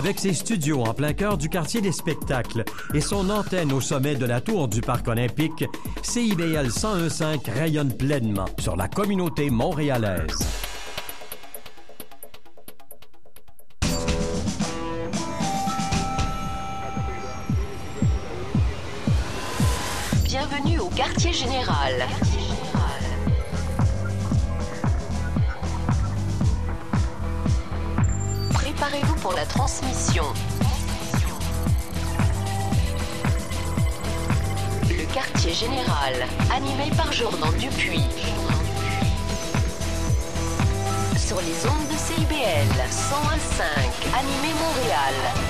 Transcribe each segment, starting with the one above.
Avec ses studios en plein cœur du quartier des spectacles et son antenne au sommet de la tour du Parc olympique, CIBL 1015 rayonne pleinement sur la communauté montréalaise. Général, animé par Jordan Dupuis. Sur les ondes de CIBL 101.5, animé Montréal.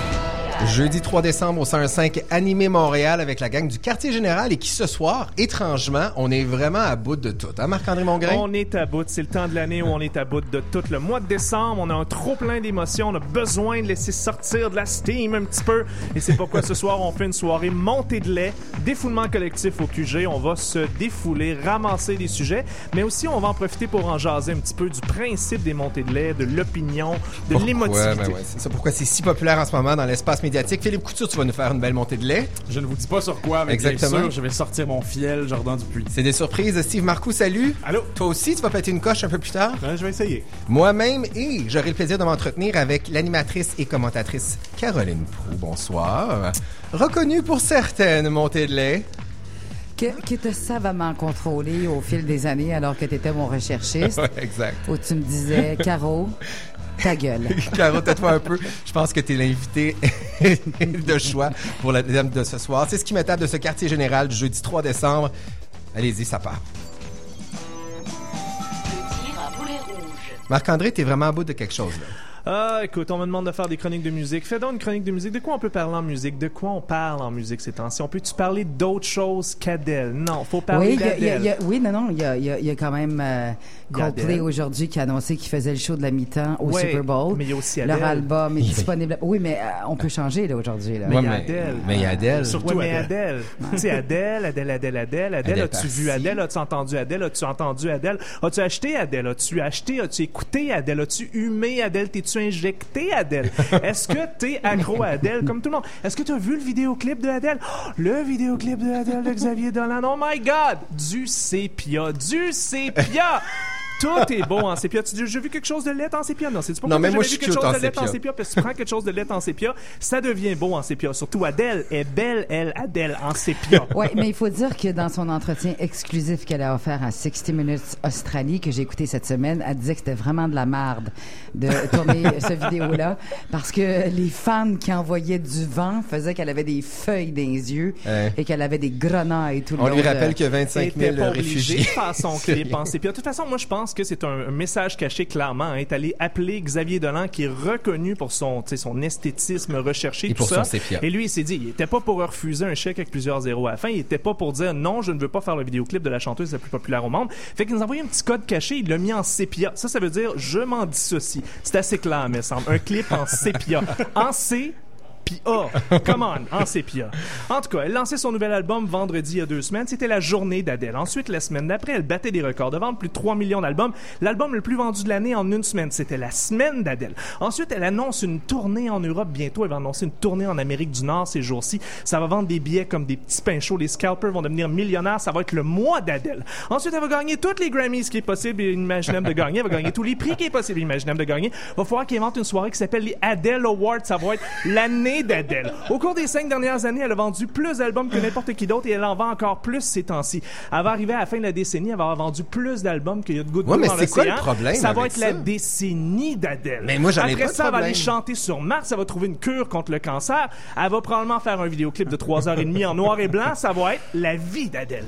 Jeudi 3 décembre au 105 Animé Montréal avec la gang du quartier général et qui ce soir, étrangement, on est vraiment à bout de tout. Hein, Marc-André Mongrain? On est à bout. C'est le temps de l'année où on est à bout de tout. Le mois de décembre, on a un trop plein d'émotions. On a besoin de laisser sortir de la steam un petit peu. Et c'est pourquoi ce soir, on fait une soirée montée de lait, défoulement collectif au QG. On va se défouler, ramasser des sujets, mais aussi on va en profiter pour en jaser un petit peu du principe des montées de lait, de l'opinion, de l'émotivité. Ben ouais, c'est ça pourquoi c'est si populaire en ce moment dans l'espace médiatique. Philippe Couture, tu vas nous faire une belle montée de lait. Je ne vous dis pas sur quoi, mais Exactement. bien sûr, je vais sortir mon fiel Jordan Dupuis. C'est des surprises. Steve Marcoux, salut. Allô? Toi aussi, tu vas péter une coche un peu plus tard? Ben, je vais essayer. Moi-même, et j'aurai le plaisir de m'entretenir avec l'animatrice et commentatrice Caroline Proux. Bonsoir. Reconnue pour certaines montées de lait. Que- qui t'a savamment contrôlé au fil des années alors que tu étais mon recherchiste, Ouais, exact. où tu me disais, Caro, ta gueule. Caro, tais-toi un peu. Je pense que tu es l'invité de choix pour le thème de ce soir. C'est ce qui m'étape de ce quartier général du jeudi 3 décembre. Allez-y, ça part. Le tir à boulet rouge. Marc-André, t'es vraiment à bout de quelque chose, là. Ah, écoute, on me demande de faire des chroniques de musique. Fais donc une chronique de musique. De quoi on peut parler en musique? De quoi on parle en musique ces temps-ci? On peut-tu parler d'autre chose qu'Adèle? Non, faut parler Oui, y a- y a- d'Adèle. oui, non, non, il y a, il y a- il y a quand même euh, Coldplay Adele. aujourd'hui qui a annoncé qu'il faisait le show de la mi-temps au Ouais, Super Bowl. mais il y a aussi Leur Adele. album est disponible. Oui, mais euh, on peut changer là aujourd'hui. Là. Mais Ouais, il y a Adèle. Mais il y a Adèle. Surtout Ouais, mais Adèle. Adèle. tu sais, Adèle, Adèle, Adèle, Adèle, Adèle. Adèle As-tu vu. Adèle? As-tu entendu Adèle? As-tu entendu Adèle? As-tu acheté Adèle? As-tu acheté? As-tu écouté Adèle? As-tu humé Adèle? Injecté Adèle? Est-ce que t'es accro à Adèle comme tout le monde? Est-ce que tu as vu le vidéoclip de Adèle? Oh, le vidéoclip de Adèle de Xavier Dolan. Oh my God! Du sépia. Du sépia! Tout est beau en sépia. Tu dis, j'ai vu quelque chose de lait en sépia? Non, c'est pas Non, mais j'ai moi, vu je suis quelque chose en de lait en sépia. parce que tu prends quelque chose de lait en sépia, ça devient beau en sépia. Surtout Adèle est belle, elle, Adèle, en sépia. Oui, mais il faut dire que dans son entretien exclusif qu'elle a offert à 60 Minutes Australie, que j'ai écouté cette semaine, elle disait que c'était vraiment de la merde de tourner ce vidéo-là parce que les fans qui envoyaient du vent faisaient qu'elle avait des feuilles dans les yeux Ouais. et qu'elle avait des grenailles tout le On long lui de- rappelle y a 25 était 000 pas obligé réfugiés. de faire son clip en sépia. De toute façon, moi, je pense que c'est un, message caché clairement. Hein, est allé appeler Xavier Dolan, qui est reconnu pour son, son esthétisme recherché, Et tout pour ça. son. Et lui, il s'est dit, il était pas pour refuser un chèque avec plusieurs zéros à la fin. Il était pas pour dire non, je ne veux pas faire le vidéoclip de la chanteuse la plus populaire au monde. Fait qu'il nous a envoyé un petit code caché. Il l'a mis en sépia. Ça, ça veut dire je m'en dissocie. C'est assez clair, me semble. Un clip en sépia. En C. Puis A, come on, en sépia. En tout cas, elle lançait son nouvel album vendredi il y a deux semaines. C'était la journée d'Adèle. Ensuite, la semaine d'après, elle battait des records de vente, plus de 3 millions d'albums. L'album le plus vendu de l'année en une semaine, c'était la semaine d'Adèle. Ensuite, elle annonce une tournée en Europe bientôt. Elle va annoncer une tournée en Amérique du Nord ces jours-ci. Ça va vendre des billets comme des petits pains. Les scalpers vont devenir millionnaires. Ça va être le mois d'Adèle. Ensuite, elle va gagner toutes les Grammys qui est possible et imaginable de gagner. Elle va gagner tous les prix qui est possible et imaginable de gagner. Va falloir qu'elle invente une soirée qui s'appelle les Adele Awards. Ça va être l'année d'Adèle. Au cours des cinq dernières années, elle a vendu plus d'albums que n'importe qui d'autre et elle en vend encore plus ces temps-ci. Elle va arriver à la fin de la décennie, elle va avoir vendu plus d'albums qu'il y a de gouttes Ouais, mais dans c'est quoi le l'océan. problème Ça va avec être la décennie d'Adèle. Mais moi, j'en ai Après pas de ça, elle va aller chanter sur Mars, elle va trouver une cure contre le cancer. Elle va probablement faire un vidéoclip de 3h30 en noir et blanc. Ça va être la vie d'Adèle.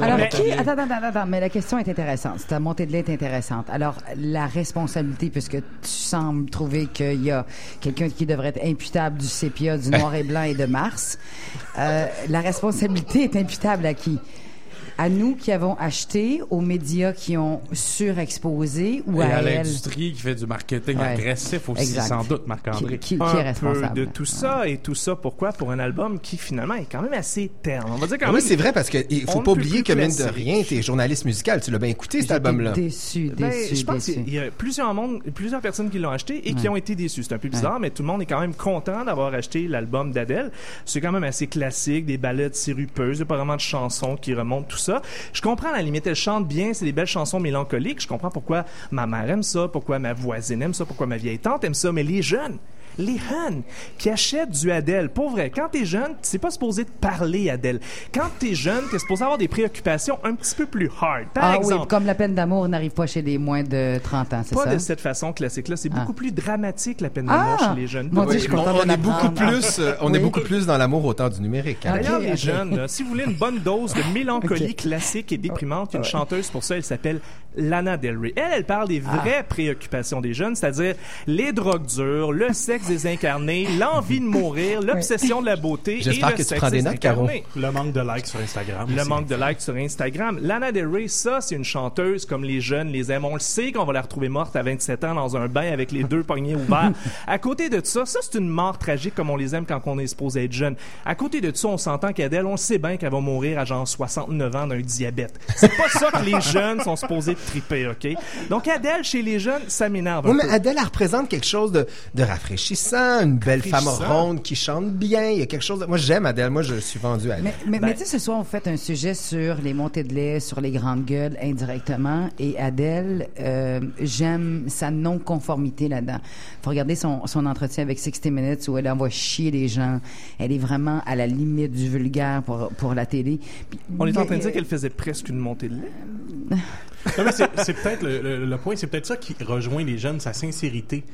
Alors, Mais- qui... Attends, attends, attends, attends, mais la question est intéressante. Ta montée de lait est intéressante. Alors, la responsabilité, puisque tu sembles trouver qu'il y a quelqu'un qui devrait être imputable du sépia, du noir et blanc et de Mars, euh, la responsabilité est imputable à qui? À nous qui avons acheté, aux médias qui ont surexposé ou Et à, à elle l'industrie qui fait du marketing Ouais. agressif aussi, Exact. sans doute, Marc-André. qui- qui un est responsable. peu de tout ça et tout ça pourquoi? Pour un album qui finalement est quand même assez terne on va dire quand Ah oui, même c'est vrai parce que il on faut ne pas oublier que mine de rien, t'es journaliste musical, tu l'as bien écouté cet album-là. Déçu, Ben, déçu, je pense déçu. qu'il y a plusieurs monde, plusieurs personnes qui l'ont acheté et qui ont été déçus. C'est un peu bizarre, mais tout le monde est quand même content d'avoir acheté l'album d'Adèle. C'est quand même assez classique, des ballades sirupeuses, il y a pas vraiment de chansons qui remontent tout ça. Je comprends à la limite, elle chante bien, c'est des belles chansons mélancoliques. Je comprends pourquoi ma mère aime ça, pourquoi ma voisine aime ça, pourquoi ma vieille tante aime ça, mais les jeunes les jeunes qui achètent du Adèle, pour vrai, quand t'es jeune, c'est pas supposé de parler Adèle. Quand t'es jeune, t'es supposé avoir des préoccupations un petit peu plus hard. Par ah exemple, oui, comme la peine d'amour n'arrive pas chez les moins de 30 ans, c'est pas ça? de cette façon classique-là. C'est Ah. beaucoup plus dramatique, la peine d'amour Ah! chez les jeunes. Mon Dieu, Oui, je suis on, contente on est beaucoup plus, euh, on est beaucoup plus dans l'amour au temps du numérique. hein. D'ailleurs, les jeunes, là, si vous voulez une bonne dose de mélancolie classique et déprimante, une chanteuse pour ça, elle s'appelle Lana Del Rey. Elle, elle parle des Ah. vraies préoccupations des jeunes, c'est-à-dire les drogues dures, le sexe désincarné, l'envie de mourir, l'obsession de la beauté et J'espère le que tu prends des notes, Caro. désincarné. Le manque de likes sur Instagram. Le aussi. manque de likes sur Instagram. Lana Del Rey, ça, c'est une chanteuse comme les jeunes les aiment. On le sait qu'on va la retrouver morte à 27 ans dans un bain avec les deux poignets ouverts. À côté de ça, ça, c'est une mort tragique comme on les aime quand on est supposé être jeune. À côté de ça, on s'entend qu'Adèle, on le sait bien qu'elle va mourir à genre 69 ans d'un diabète. C'est pas ça que les jeunes sont supposés triper, OK? Donc, Adèle, chez les jeunes, ça m'énerve Oui, mais peu. Adèle, elle représente quelque chose de, de rafraîchissant, une belle femme ronde qui chante bien. Il y a quelque chose de... Moi, j'aime Adèle. Moi, je suis vendu à elle. Mais, mais, Ben- mais tu sais, ce soir, on fait un sujet sur les montées de lait, sur les grandes gueules indirectement. Et Adèle, euh, j'aime sa non-conformité là-dedans. faut regarder son, son entretien avec 60 Minutes où elle envoie chier les gens. Elle est vraiment à la limite du vulgaire pour, pour la télé. Puis- On est en train de dire qu'elle faisait presque une montée de lait. Non, mais c'est c'est peut-être le, le- le point, c'est peut-être ça qui rejoint les jeunes, sa sincérité.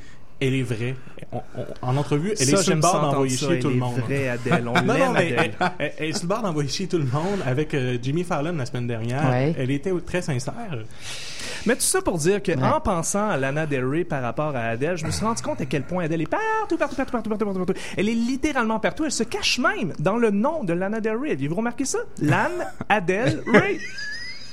Elle est vraie. On- on- en entrevue, elle ça, est sur le bord d'envoyer chier tout le est monde. vraie, Adèle. On Non, non, mais Adèle. elle, elle- elle est sur le bord d'envoyer chier tout le monde avec euh, Jimmy Fallon la semaine dernière. Ouais. Elle était très sincère. Mais tout ça pour dire que Ouais. en pensant à Lana Del Rey par rapport à Adele, je me suis rendu compte à quel point Adele est partout, partout, partout, partout, partout, partout, partout. Elle est littéralement partout. Elle se cache même dans le nom de Lana Del Rey. Avez-vous remarqué ça? Lana Adele Rey.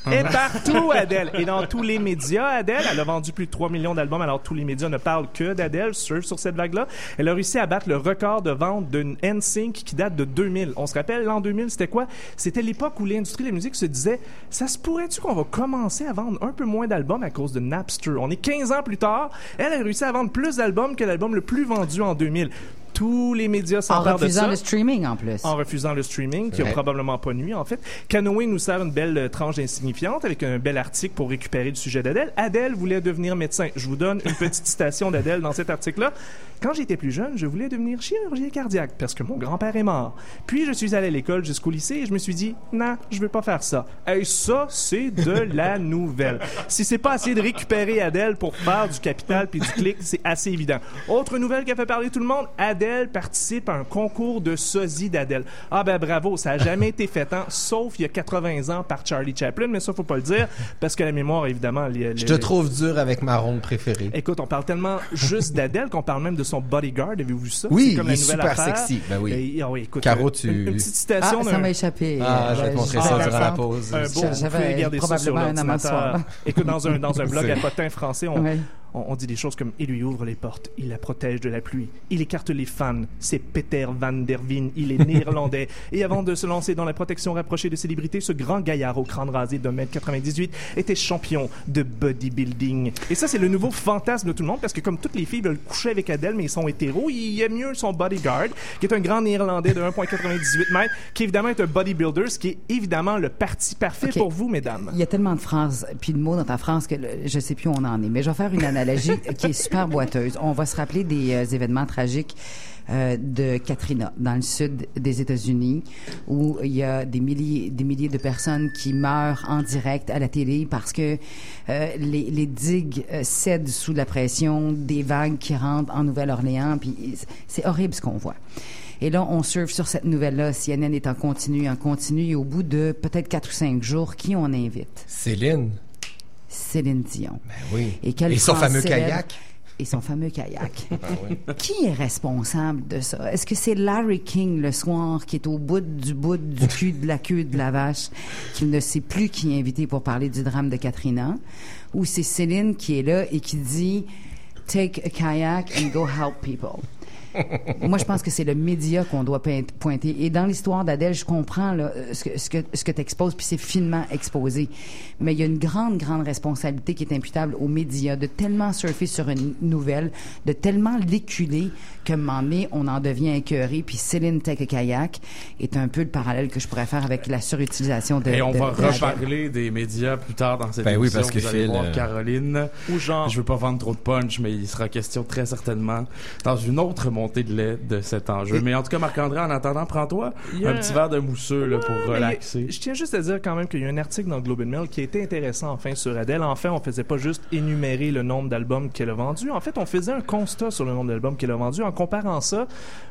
est partout, Adèle. Et dans tous les médias, Adèle, elle a vendu plus de 3 millions d'albums, alors tous les médias ne parlent que d'Adèle, sur, sur cette vague-là. Elle a réussi à battre le record de vente d'une NSYNC qui date de 2000. On se rappelle, l'an 2000, c'était quoi? C'était l'époque où l'industrie de la musique se disait, ça se pourrait-tu qu'on va commencer à vendre un peu moins d'albums à cause de Napster? On est 15 ans plus tard. Elle a réussi à vendre plus d'albums que l'album le plus vendu en 2000. Tous les médias En s'emparent de refusant ça le streaming, en plus. en refusant le streaming, qui a Ouais. probablement pas nuit, en fait. Canoë nous sert une belle euh, tranche insignifiante avec un bel article pour récupérer du sujet d'Adèle. Adèle voulait devenir médecin. Je vous donne une petite citation d'Adèle dans cet article-là. Quand j'étais plus jeune, je voulais devenir chirurgien cardiaque parce que mon grand-père est mort. Puis je suis allé à l'école jusqu'au lycée et je me suis dit, non, je veux pas faire ça. Et ça, c'est de la nouvelle. Si c'est pas assez de récupérer Adèle pour faire du capital puis du clic, c'est assez évident. Autre nouvelle qui a fait parler tout le monde, Adèle participe à un concours de sosie d'Adèle. Ah ben bravo, ça a jamais été fait, hein, sauf il y a 80 ans par Charlie Chaplin, mais ça faut pas le dire parce que la mémoire évidemment. les- Je les- te trouve dur avec ma ronde préférée. Écoute, on parle tellement juste d'Adèle qu'on parle même de son bodyguard. Avez-vous vu ça? Oui, comme il la est nouvelle super affaire. sexy. Ben oui. Et- ah oui, écoute, Caro, tu- Une, une petite Ah, citation ça d'un- m'a échappé. Ah, je vais te montrer ça durant la pause. un beau, vous pouvez ça sur l'ordinateur. Écoute, dans un, dans un blog à potin français, on, Ouais. On, on dit des choses comme « Il lui ouvre les portes, il la protège de la pluie, il écarte les fans, c'est Peter Van der Veen, il est néerlandais. Et avant de se lancer dans la protection rapprochée de célébrités, ce grand gaillard au crâne rasé d'un mètre 98 était champion de bodybuilding. Et ça, c'est le nouveau fantasme de tout le monde, parce que comme toutes les filles veulent coucher avec Adèle, mais ils sont hétéros, il aime mieux son bodyguard, qui est un grand néerlandais de 1,98 mètres, qui évidemment est un bodybuilder, ce qui est évidemment le parti parfait pour vous, mesdames. Il y a tellement de phrases puis de mots dans ta phrase que le- je sais plus où on en est. Mais je vais faire une qui est super boiteuse. On va se rappeler des euh, événements tragiques euh, de Katrina dans le sud des États-Unis où il y a des milliers des milliers de personnes qui meurent en direct à la télé parce que euh, les, digues cèdent sous la pression des vagues qui rentrent en Nouvelle-Orléans puis c'est horrible ce qu'on voit. Et là, on surfe sur cette nouvelle-là. CNN est en continu, en continu. Et au bout de peut-être quatre ou cinq jours, qui on invite? Céline. Céline Dion. Ben oui. Et son fameux kayak. et son fameux kayak. Oui. Qui est responsable de ça? Est-ce que c'est Larry King le soir qui est au bout du bout du cul de la queue de la vache, qui ne sait plus qui est invité pour parler du drame de Katrina? Ou c'est Céline qui est là et qui dit Take a kayak and go help people? Moi, je pense que c'est le média qu'on doit pointer. Et dans l'histoire d'Adèle, je comprends là, euh, ce que, ce que, ce que tu exposes, puis c'est finement exposé. Mais il y a une grande, grande responsabilité qui est imputable aux médias de tellement surfer sur une nouvelle, de tellement l'éculer moment donné, on en devient écœuré. Puis Céline Tech Kayak est un peu le parallèle que je pourrais faire avec la surutilisation de Et on de- va de reparler des médias plus tard dans cette Ben oui, parce que Vous allez Phil, voir euh, Caroline. Ou genre, Je veux pas vendre trop de punch, mais il sera question très certainement dans une autre montée de lait de cet enjeu. Et- Mais en tout cas, Marc-André, en attendant, prends-toi un petit verre de mousseux là, pour Ouais, relaxer. Je tiens juste à dire quand même qu'il y a un article dans Globe and Mail qui a été intéressant enfin sur Adele. Enfin, on faisait pas juste énumérer le nombre d'albums qu'elle a vendus. En fait, on faisait un constat sur le nombre d'albums qu'elle a vendus en comparant ça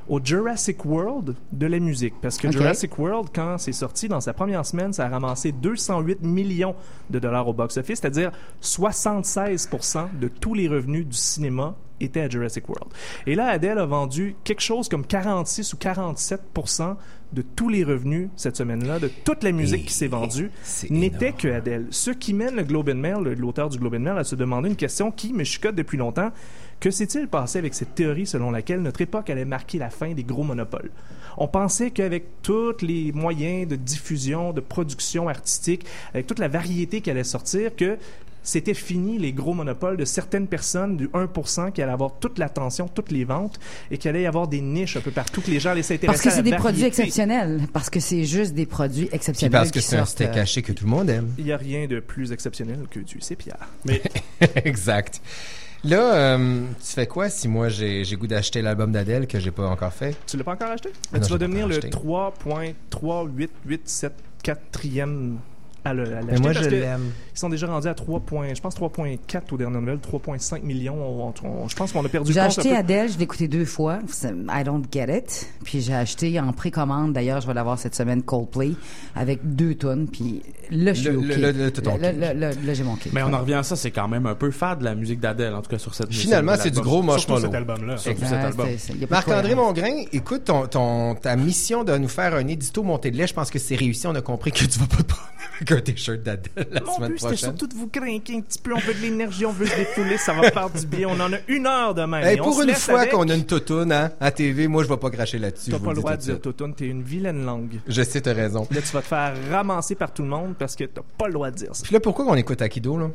au Jurassic World de la musique. Parce que. Jurassic World, quand c'est sorti dans sa première semaine, ça a ramassé 208 millions de dollars au box-office, c'est-à-dire 76% de tous les revenus du cinéma étaient à Jurassic World. Et là, Adele a vendu quelque chose comme 46 ou 47% de tous les revenus cette semaine-là, de toute la musique qui s'est vendue, n'était que Adele. Ce qui mène le Globe and Mail, l'auteur du Globe and Mail, à se demander une question qui me chicote depuis longtemps. Que s'est-il passé avec cette théorie selon laquelle notre époque allait marquer la fin des gros monopoles? On pensait qu'avec tous les moyens de diffusion, de production artistique, avec toute la variété qui allait sortir, que c'était fini les gros monopoles de certaines personnes, du 1%, qui allaient avoir toute l'attention, toutes les ventes, et qu'il allait y avoir des niches un peu partout, que les gens allaient s'intéresser Parce que c'est des produits exceptionnels. Parce que c'est juste des produits Puis exceptionnels. parce que qui c'est un steak euh, haché que tout le monde aime. Il n'y a rien de plus exceptionnel que du sépia. Mais exact. Là, euh, tu fais quoi si moi j'ai goût d'acheter l'album d'Adèle que j'ai pas encore fait? Tu l'as pas encore acheté? Ah Non, tu vas devenir le encore acheté. 3.3887 à le- à Mais l'acheter moi, parce je que l'aime. ils sont déjà rendus à 3. points- je pense 3.4 aux dernières nouvelles, 3.5 millions. On- on- je pense qu'on a perdu J'ai acheté peu. Adele, je l'ai écouté deux fois. I don't get it. Puis j'ai acheté en précommande, d'ailleurs, je vais l'avoir cette semaine, Coldplay, avec deux tonnes. Puis là, je suis Le- OK. Là, j'ai kick. Mais on en revient à ça, c'est quand même un peu fade la musique d'Adèle, en tout cas sur cette Finalement, sur c'est du gros surtout marshmallow. cet album-là. Ah, cet album. c'est- c'est- y a pas de Marc-André. Mongrain, écoute, ton, ton- ta mission de nous faire un édito montée de lait, je pense que c'est réussi. On a compris que tu vas pas te promener avec un t-shirt d'Adèle la Mon semaine but, c'était prochaine. surtout de vous craquer un petit peu. On veut de l'énergie, on veut se défouler, ça va faire du bien. On en a une heure demain. Hey, Et on pour se une fois avec. qu'on a une toutoune hein, à TV, moi, je vais pas cracher là-dessus. T'as pas le droit de de dire. Totoun, t'es une vilaine langue. Je sais, t'as raison. Là, tu vas te faire ramasser par tout le monde parce que t'as pas le droit de dire ça. Puis là, pourquoi on écoute Akido, là?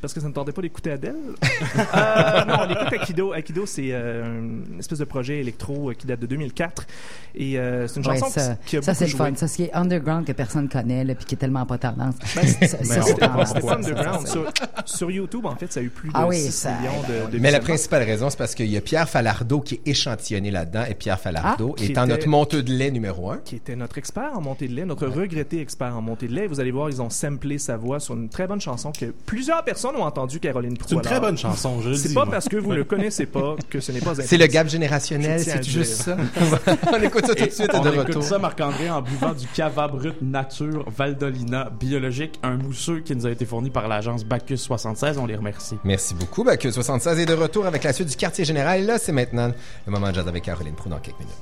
Parce que ça ne tentait pas d'écouter Adèle. euh, non, on écoute Akido. Akido, c'est euh, une espèce de projet électro euh, qui date de 2004. Et euh, c'est une Ouais, chanson ça, qui, a ça beaucoup c'est le fun. Ça, ce qui est underground que personne connaît, là, puis qui est tellement pas tendance. Ben, Ça, on-. C'était underground. Sur, sur YouTube, en fait, ça a eu plus de Ah oui, 6 ça- millions de, de Mais la principale raison, c'est parce qu'il y a Pierre Falardeau qui est échantillonné là-dedans. Et Pierre Falardeau Ah, étant était- notre monteux de lait numéro un. qui était notre expert en montée de lait, notre regretté expert en montée de lait. Vous allez voir, ils ont samplé sa voix sur une très bonne chanson que plusieurs personnes ont entendue, Caroline Proulx. C'est une très bonne chanson, je le C'est pas moi. parce que vous le connaissez pas que ce n'est pas C'est le gap générationnel, c'est juste ça. on écoute ça tout de suite on de écoute retour. ça, Marc-André, en buvant du cava brut nature Valdolina biologique, un mousseux qui nous a été fourni par l'agence Bacchus 76. On les remercie. Merci beaucoup. Que 76 est de retour avec la suite du quartier général. Et là, c'est maintenant le moment de jazz avec Caroline Proux dans quelques minutes.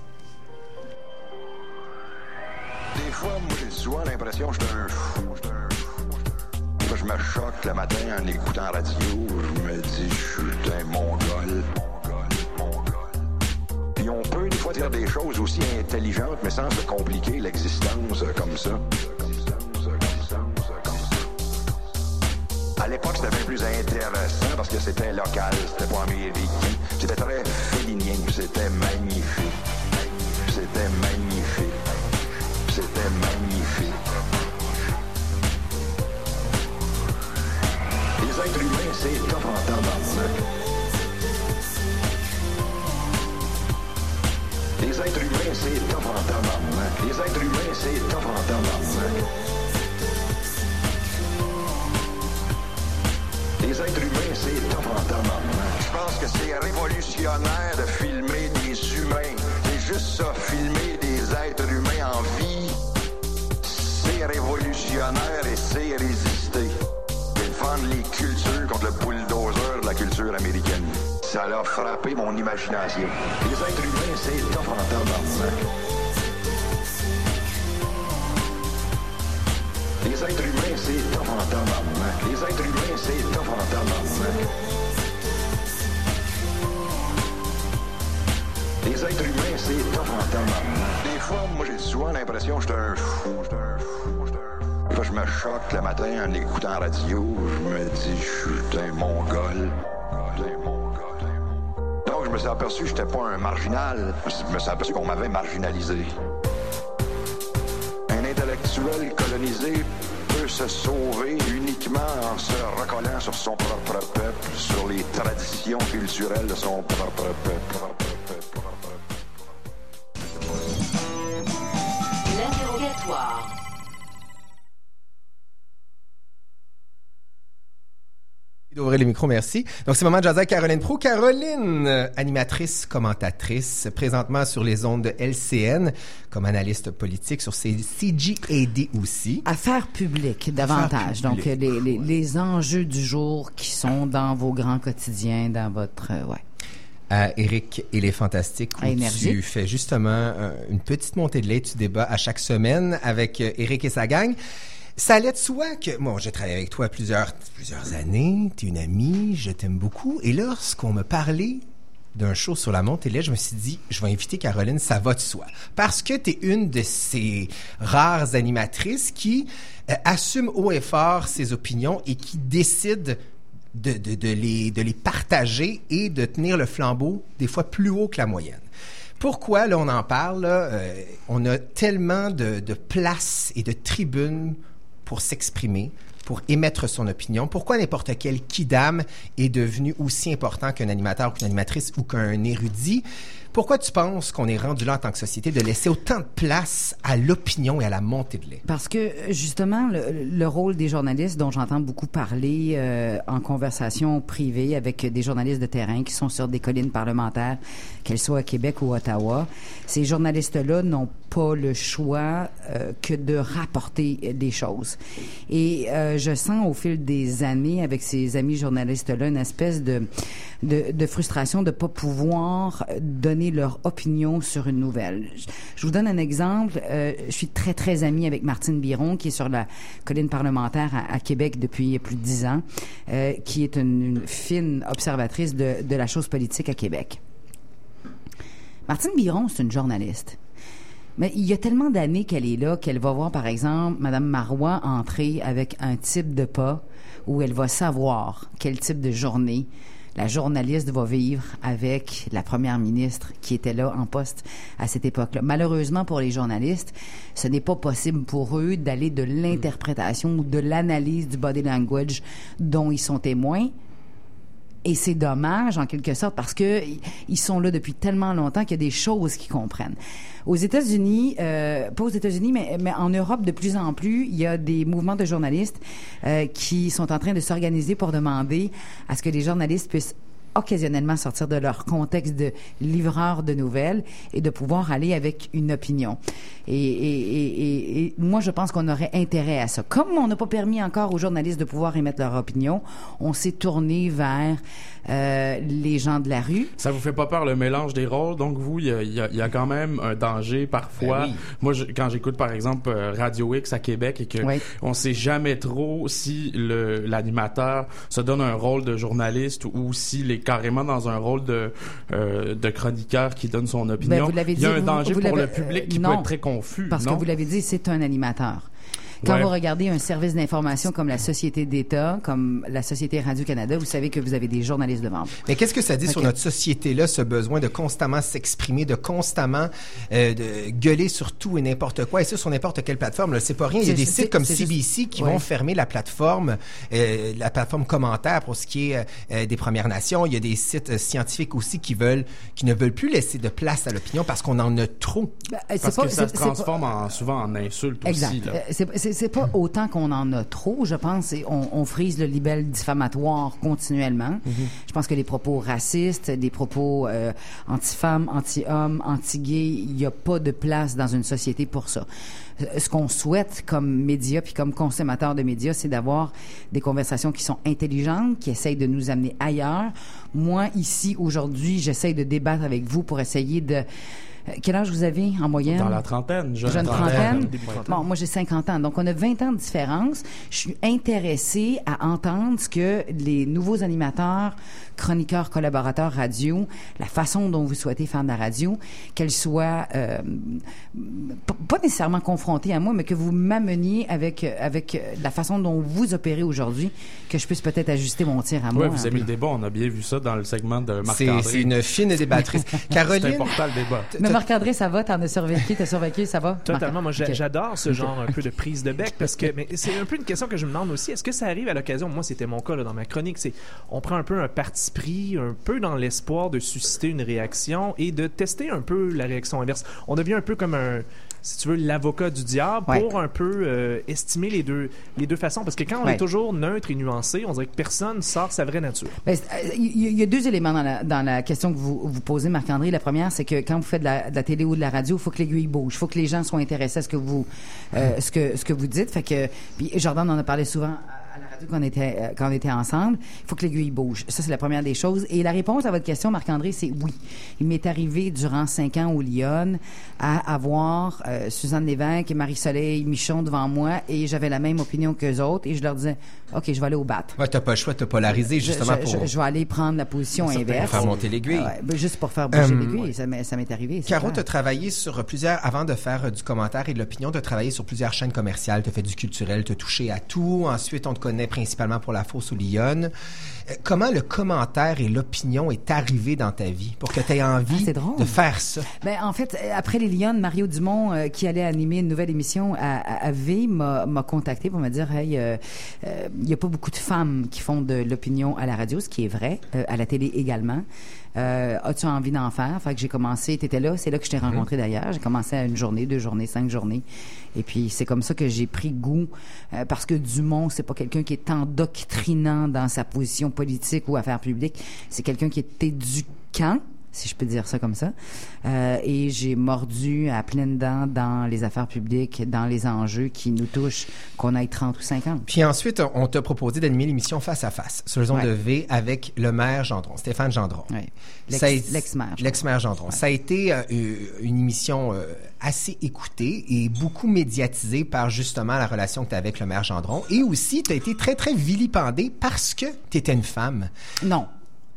Des fois, moi, j'ai souvent l'impression que je suis un fou. je me choque le matin en écoutant la radio. Je me dis, je suis un mongol. Mongol, mongol. Puis on peut des fois dire des choses aussi intelligentes, mais sans se compliquer l'existence euh, comme ça. À l'époque, c'était bien plus intéressant parce que c'était local, c'était pas américain. C'était très félinien, c'était magnifique. C'était magnifique. C'était magnifique. Les êtres humains, c'est top en tabarnak. Les êtres humains, c'est top en tabarnak. Les êtres humains, c'est top en tabarnak. Les êtres humains, c'est top. Je pense que c'est révolutionnaire de filmer des humains. C'est juste ça, filmer des êtres humains en vie. C'est révolutionnaire et c'est résister. Défendre les cultures contre le bulldozer de la culture américaine. ça l'a frappé mon imagination. Les êtres humains, c'est tough en êtres humains, c'est en tabarnak. Les êtres humains, c'est en tabarnak. Les êtres humains, c'est en tabarnak. Des fois, moi, j'ai souvent l'impression que j'étais un fou. J'étais un fou. J'étais un je me choque le matin en écoutant radio. Je me dis, je suis un mongol. Donc, je me suis aperçu que j'étais pas un marginal. Je me suis aperçu qu'on m'avait marginalisé. Un intellectuel colonisé se sauver uniquement en se recollant sur son propre peuple, sur les traditions culturelles de son propre peuple. D'ouvrir les micros, merci. Donc, c'est le moment de jaser avec Caroline Pro. Caroline, euh, animatrice, commentatrice, présentement sur les ondes de LCN, comme analyste politique sur CGAD aussi. Affaires publiques, davantage. Affaires Donc, les, les, les enjeux du jour qui sont dans vos grands quotidiens, dans votre... euh, ouais. à Eric et les Fantastiques où Énergie. tu fais justement euh, une petite montée de lait. Tu débats à chaque semaine avec euh, Eric et sa gang. Ça allait de soi que, bon, j'ai travaillé avec toi plusieurs, plusieurs années, tu es une amie, je t'aime beaucoup. Et lorsqu'on me parlait d'un show sur la lait, je me suis dit, je vais inviter Caroline, ça va de soi. Parce que tu es une de ces rares animatrices qui euh, assume haut et fort ses opinions et qui décide de, de, de, les, de les partager et de tenir le flambeau des fois plus haut que la moyenne. Pourquoi, là, on en parle, là, euh, on a tellement de, de places et de tribunes pour s'exprimer, pour émettre son opinion. Pourquoi n'importe quel kidam est devenu aussi important qu'un animateur ou qu'une animatrice ou qu'un érudit? Pourquoi tu penses qu'on est rendu là en tant que société de laisser autant de place à l'opinion et à la montée de lait? Parce que justement, le, le rôle des journalistes, dont j'entends beaucoup parler euh, en conversation privée avec des journalistes de terrain qui sont sur des collines parlementaires, qu'elles soient à Québec ou Ottawa, ces journalistes-là n'ont pas le choix euh, que de rapporter des choses. Et euh, je sens au fil des années, avec ces amis journalistes-là, une espèce de, de, de frustration de pas pouvoir donner leur opinion sur une nouvelle. Je, vous donne un exemple. Euh, je suis très, très amie avec Martine Biron, qui est sur la colline parlementaire à, Québec depuis plus de dix ans, euh, qui est une, fine observatrice de, de la chose politique à Québec. Martine Biron, c'est une journaliste. Mais il y a tellement d'années qu'elle est là qu'elle va voir, par exemple, Madame Marois entrer avec un type de pas où elle va savoir quel type de journée la journaliste va vivre avec la première ministre qui était là en poste à cette époque-là. Malheureusement pour les journalistes, ce n'est pas possible pour eux d'aller de l'interprétation ou de l'analyse du body language dont ils sont témoins. Et c'est dommage, en quelque sorte, parce que ils sont là depuis tellement longtemps qu'il y a des choses qu'ils comprennent. Aux États-Unis, euh, pas aux États-Unis, mais, mais en Europe, de plus en plus, il y a des mouvements de journalistes euh, qui sont en train de s'organiser pour demander à ce que les journalistes puissent occasionnellement sortir de leur contexte de livreur de nouvelles et de pouvoir aller avec une opinion. Et, et, et, et, et moi, je pense qu'on aurait intérêt à ça. Comme on n'a pas permis encore aux journalistes de pouvoir émettre leur opinion, on s'est tourné vers euh, les gens de la rue. Ça vous fait pas peur le mélange des rôles? Donc vous, il y a, y a- y a quand même un danger parfois. Ben oui. Moi, je- quand j'écoute par exemple euh, Radio X à Québec et que Oui. on sait jamais trop si l'animateur se donne un rôle de journaliste ou s'il est carrément dans un rôle de euh, de chroniqueur qui donne son opinion. Ben, vous l'avez il y a dit, un vous- danger vous pour le public qui non, peut être très confus. Parce non? que vous l'avez dit, c'est un animateur. Quand Ouais. vous regardez un service d'information comme la Société d'État, comme la Société Radio-Canada, vous savez que vous avez des journalistes devant vous. Mais qu'est-ce que ça dit sur notre société-là, ce besoin de constamment s'exprimer, de constamment euh, de gueuler sur tout et n'importe quoi, et ça sur n'importe quelle plateforme? là, C'est pas rien. Il y a des sites comme juste- CBC qui Ouais. vont fermer la plateforme, euh, la plateforme commentaire pour ce qui est euh, euh, des Premières Nations. Il y a des sites euh, scientifiques aussi qui veulent, qui ne veulent plus laisser de place à l'opinion parce qu'on en a trop. Ben, c'est Parce pas- que ça se pas- transforme en, souvent en insulte Exact. aussi. Là. Euh, c'est pas autant qu'on en a trop, je pense. Et on, on frise le libelle diffamatoire continuellement. Je pense que les propos racistes, des propos euh, anti-femmes, anti-hommes, anti-gays, il n'y a pas de place dans une société pour ça. Euh, Ce qu'on souhaite comme médias puis comme consommateurs de médias, c'est d'avoir des conversations qui sont intelligentes, qui essayent de nous amener ailleurs. Moi, ici, aujourd'hui, j'essaye de débattre avec vous pour essayer de... Euh, Quel âge vous avez en moyenne? Dans la trentaine, jeune, Jeune trentaine. Bon, moi j'ai 50 ans, donc on a 20 ans de différence. Je suis intéressée à entendre ce que les nouveaux animateurs, chroniqueurs, collaborateurs radio, la façon dont vous souhaitez faire de la radio, qu'elle soit euh, pas nécessairement confrontée à moi, mais que vous m'ameniez avec euh, avec euh, la façon dont vous opérez aujourd'hui, que je puisse peut-être ajuster mon tir à moi. Ouais, vous aimez le débat, on a bien vu ça dans le segment de Marc C'est André. c'est une fine débattrice. C'est Caroline, important le débat. Marc-André, ça va? T'en as survécu? T'as survécu? Ça va? Totalement. Moi, j'adore ce genre un peu de prise de bec parce que mais c'est un peu une question que je me demande aussi. Est-ce que ça arrive à l'occasion? Moi, c'était mon cas là, dans ma chronique. C'est on prend un peu un parti pris, un peu dans l'espoir de susciter une réaction et de tester un peu la réaction inverse. On devient un peu comme un si tu veux, l'avocat du diable Ouais. pour un peu euh, estimer les deux, les deux façons. Parce que quand on Ouais. est toujours neutre et nuancé, on dirait que personne sort sa vraie nature. Ben, euh, Il y, a deux éléments dans la, dans la question que vous, vous posez, Marc-André. La première, c'est que quand vous faites de la, de la télé ou de la radio, il faut que l'aiguille bouge. Il faut que les gens soient intéressés à ce que vous, euh, ce que, ce que vous dites. Fait que, puis Jordan en a parlé souvent à la radio quand on était, euh, quand on était ensemble. Il faut que l'aiguille bouge. Ça, c'est la première des choses. Et la réponse à votre question, Marc-André, c'est oui. Il m'est arrivé durant cinq ans au Lyon à avoir euh, Suzanne Lévesque et Marie-Soleil Michon devant moi et j'avais la même opinion qu'eux autres et je leur disais, OK, je vais aller au bat. ouais, t'as pas le choix polariser Je- justement je, pour je- je vais aller prendre la position Pour inverse. faire monter l'aiguille. Ah ouais, juste pour faire bouger Euh, l'aiguille. Ça m'est ça m'est arrivé. Caro, tu clair. as travaillé sur plusieurs, avant de faire euh, du commentaire et de l'opinion, tu as travaillé sur plusieurs chaînes commerciales, tu as fait du culturel, tu as touché à tout. Ensuite, on te connaît principalement pour la fosse au Lyon. Euh, Comment le commentaire et l'opinion est arrivé dans ta vie pour que tu aies envie Ah, de faire ça? Ben, en fait, euh, après les Lyonnes, Mario Dumont, euh, qui allait animer une nouvelle émission à, à, à V, m'a contacté pour me dire Hey, euh, euh, il y a pas beaucoup de femmes qui font de l'opinion à la radio, ce qui est vrai, à la télé également. Euh, As-tu envie d'en faire? Fait que j'ai commencé, t'étais là, c'est là que je t'ai rencontré d'ailleurs. J'ai commencé à une journée, deux journées, cinq journées. Et puis c'est comme ça que j'ai pris goût, euh, parce que Dumont, c'est pas quelqu'un qui est endoctrinant dans sa position politique ou affaires publiques. C'est quelqu'un qui est éduquant si je peux dire ça comme ça. Euh, et j'ai mordu à pleines dents dans les affaires publiques, dans les enjeux qui nous touchent, qu'on ait 30 ou 50. Puis ensuite, on t'a proposé d'animer l'émission Face à Face sur les ondes Ouais. de V avec le maire Gendron, Stéphane Gendron. L'ex- L'ex-maire. L'ex-maire Gendron. Ça a été euh, euh, une émission euh, assez écoutée et beaucoup médiatisée par justement la relation que tu as avec le maire Gendron. Et aussi, tu as été très, très vilipendée parce que tu étais une femme. Non.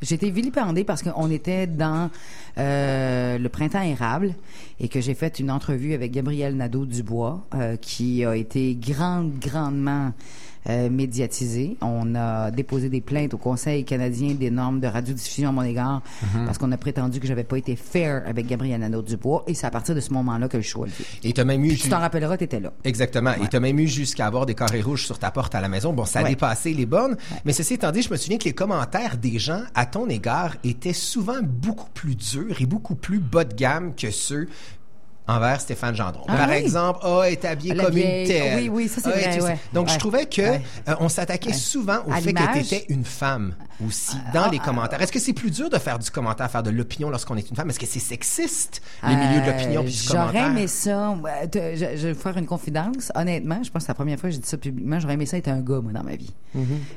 J'étais vilipendée parce qu'on était dans euh, le printemps érable et que j'ai fait une entrevue avec Gabriel Nadeau-Dubois euh, qui a été grande, grandement euh, médiatisée. On a déposé des plaintes au Conseil canadien des normes de radiodiffusion à mon égard parce qu'on a prétendu que j'avais pas été fair avec Gabriel Nadeau-Dubois et c'est à partir de ce moment-là que le choix a levé. Et tu as même eu... Puis tu t'en rappelleras, t'étais là. Exactement. Et tu as même eu jusqu'à avoir des carrés rouges sur ta porte à la maison. Bon, ça a Ouais. dépassé les bornes. Mais ceci étant dit, je me souviens que les commentaires des gens à ton égard étaient souvent beaucoup plus durs et beaucoup plus bas de gamme que ceux envers Stéphane Gendron. Ah Par oui? exemple, elle est habillée La comme vieille. une telle. Oui, oui, ça, c'est vrai, ouais. Donc, je trouvais que euh, on s'attaquait souvent au À fait que l'image. tu étais une femme aussi Ah, dans les commentaires. Est-ce que c'est plus dur de faire du commentaire, faire de l'opinion lorsqu'on est une femme? Est-ce que c'est sexiste, les milieux de l'opinion puis du Euh, J'aurais commentaire? aimé ça. Je, je vais vous faire une confidence. Honnêtement, je pense que c'est la première fois que j'ai dit ça publiquement. J'aurais aimé ça être un gars, moi, dans ma vie.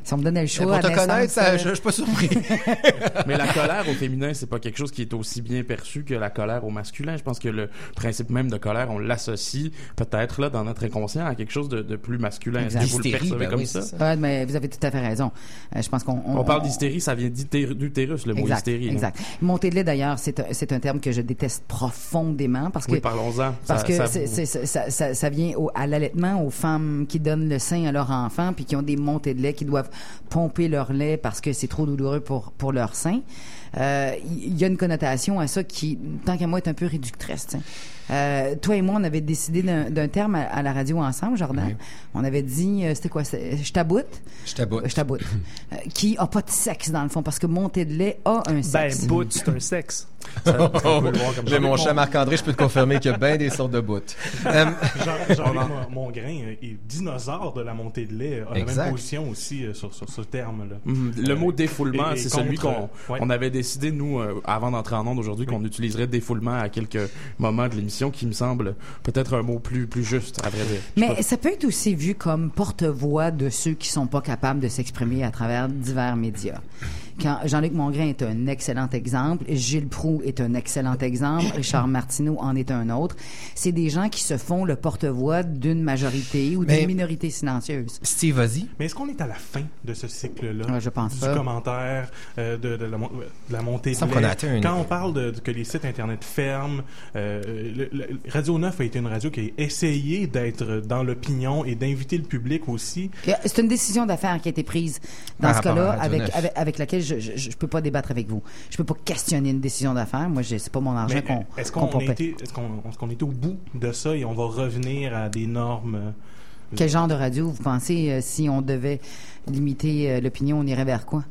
Si on me donnait le Mais choix. pour à te connaître, ça, euh, je, je suis pas surpris. Mais la colère au féminin, c'est pas quelque chose qui est aussi bien perçu que la colère au masculin. Je pense que le principe même de colère, on l'associe peut-être là dans notre inconscient à quelque chose de, de plus masculin. Est-ce que vous le percevez ben comme oui, ça? Ouais, mais vous avez tout à fait raison. Euh, je pense qu'on On parle d'hystérie, ça vient d'utér- d'utérus, le mot Exact, hystérie. exact. Monter de lait, d'ailleurs, c'est un, un terme que je déteste profondément parce que Oui, parlons-en. parce Ça- que ça ça, ça, ça- ça vient au- à l'allaitement aux femmes qui donnent le sein à leur enfant puis qui ont des montées de lait qui doivent pomper leur lait parce que c'est trop douloureux pour pour leur sein. Euh, Il y, a une connotation à ça qui, tant qu'à moi, est un peu réductrice. Euh, toi et moi, on avait décidé d'un d'un terme à, à la radio ensemble, Jordan. On avait dit, euh, c'était quoi? c'est- Je taboute? Je t'aboute. Je taboute. Euh, qui a pas de sexe, dans le fond, parce que monter de lait a un Ben, sexe. bout, c'est un sexe. Mais mon cher Marc-André, je peux te confirmer qu'il y a bien des sortes de bouts. Euh, Jean- Jean-Luc Mon- Mongrain euh, est dinosaure de la montée de lait, a la Exact. même position aussi euh, sur, sur ce terme-là. Mhm. Le mot défoulement, c'est celui qu'on ouais. on avait décidé, nous, euh, avant d'entrer en onde aujourd'hui, qu'on utiliserait défoulement à quelques moments de l'émission, qui me semble peut-être un mot plus, plus juste, à vrai dire. Mais pas. ça peut être aussi vu comme porte-voix de ceux qui sont pas capables de s'exprimer à travers divers médias. Quand Jean-Luc Mongrain est un excellent exemple, Gilles Proux est un excellent exemple, Richard Martineau en est un autre. C'est des gens qui se font le porte-voix d'une majorité ou d'une minorité silencieuse. Steve, vas-y. Mais est-ce qu'on est à la fin de ce cycle-là? Ouais, je pense du pas. commentaire, euh, de, de la, mon- de la montée de atteint une- Quand on parle de, de que les sites Internet ferment, euh, le- le- Radio 9 a été une radio qui a essayé d'être dans l'opinion et d'inviter le public aussi. Euh, C'est une décision d'affaires qui a été prise dans Par ce cas-là, avec, 9. avec, avec laquelle je, je, je peux pas débattre avec vous. Je peux pas questionner une décision d'affaires. Moi, c'est pas mon argent qu'on euh, est-ce qu'on était, est-ce qu'on, est au bout de ça et on va revenir à des normes? euh, Quel genre de radio vous pensez euh, si on devait limiter euh, l'opinion, on irait vers quoi?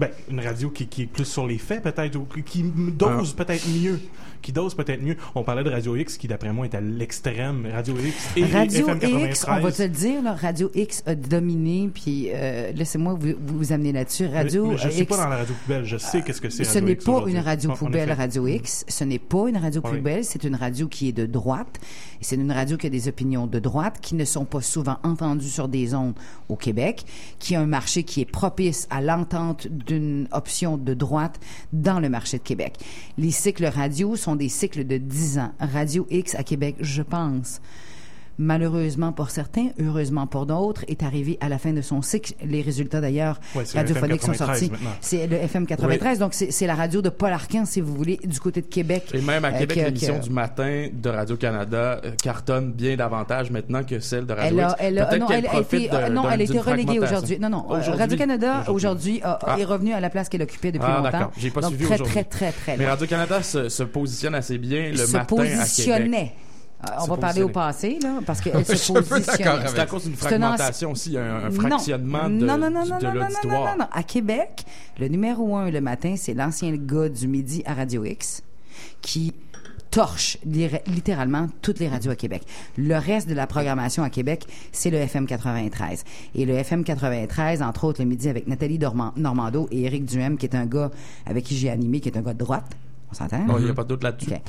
Ben, une radio qui, qui est plus sur les faits, peut-être, ou qui dose peut-être mieux. Qui dose peut-être mieux. On parlait de Radio X, qui d'après moi est à l'extrême. Radio X et Radio FM 93. X, on va te le dire, là, Radio X a dominé, puis euh, laissez-moi vous, vous amener là-dessus. Radio Mais je suis X, pas dans la radio poubelle. Je sais qu'est-ce que c'est. ce Radio n'est pas une radio poubelle. Radio X. Ce n'est pas une radio poubelle, c'est une radio qui est de droite. Et C'est une radio qui a des opinions de droite qui ne sont pas souvent entendues sur des ondes au Québec, qui a un marché qui est propice à l'entente d'une option de droite dans le marché de Québec. Les cycles radio sont des cycles de 10 ans. Radio X à Québec, je pense, malheureusement pour certains, heureusement pour d'autres, est arrivé à la fin de son cycle. Les résultats d'ailleurs Ouais, radiophoniques sont FM 93 sortis. C'est le FM 93, donc c'est la radio de Paul Arcan, si vous voulez, du côté de Québec. Et même à Euh, Québec, que- l'émission que- du matin de Radio-Canada euh, cartonne bien davantage maintenant que celle de Radio Elle X. a, elle a, non, elle a euh, non, elle été d'une reléguée aujourd'hui. Non, non, euh. Radio-Canada, aujourd'hui, Ah. est revenu à la place qu'elle occupait depuis Ah, longtemps. J'ai pas donc, suivi très, très, très, très, Mais. Radio-Canada se, se positionne assez bien le se matin à Québec. Positionnait. Euh, on va parler au passé, là, parce qu'elle Je se C'est à cause d'une fragmentation aussi, un, un fractionnement de, non, non, non, non, de non, non, non, l'auditoire. non, non. À Québec, le numéro un le matin, c'est l'ancien gars du midi à Radio X qui torche li- littéralement toutes les radios à Québec. Le reste de la programmation à Québec, c'est le FM 93. Et le FM 93, entre autres le midi avec Nathalie Normando et Éric Duhem, qui est un gars avec qui j'ai animé, qui est un gars de droite. On s'entend? Non, il n'y a pas de doute là-dessus. OK.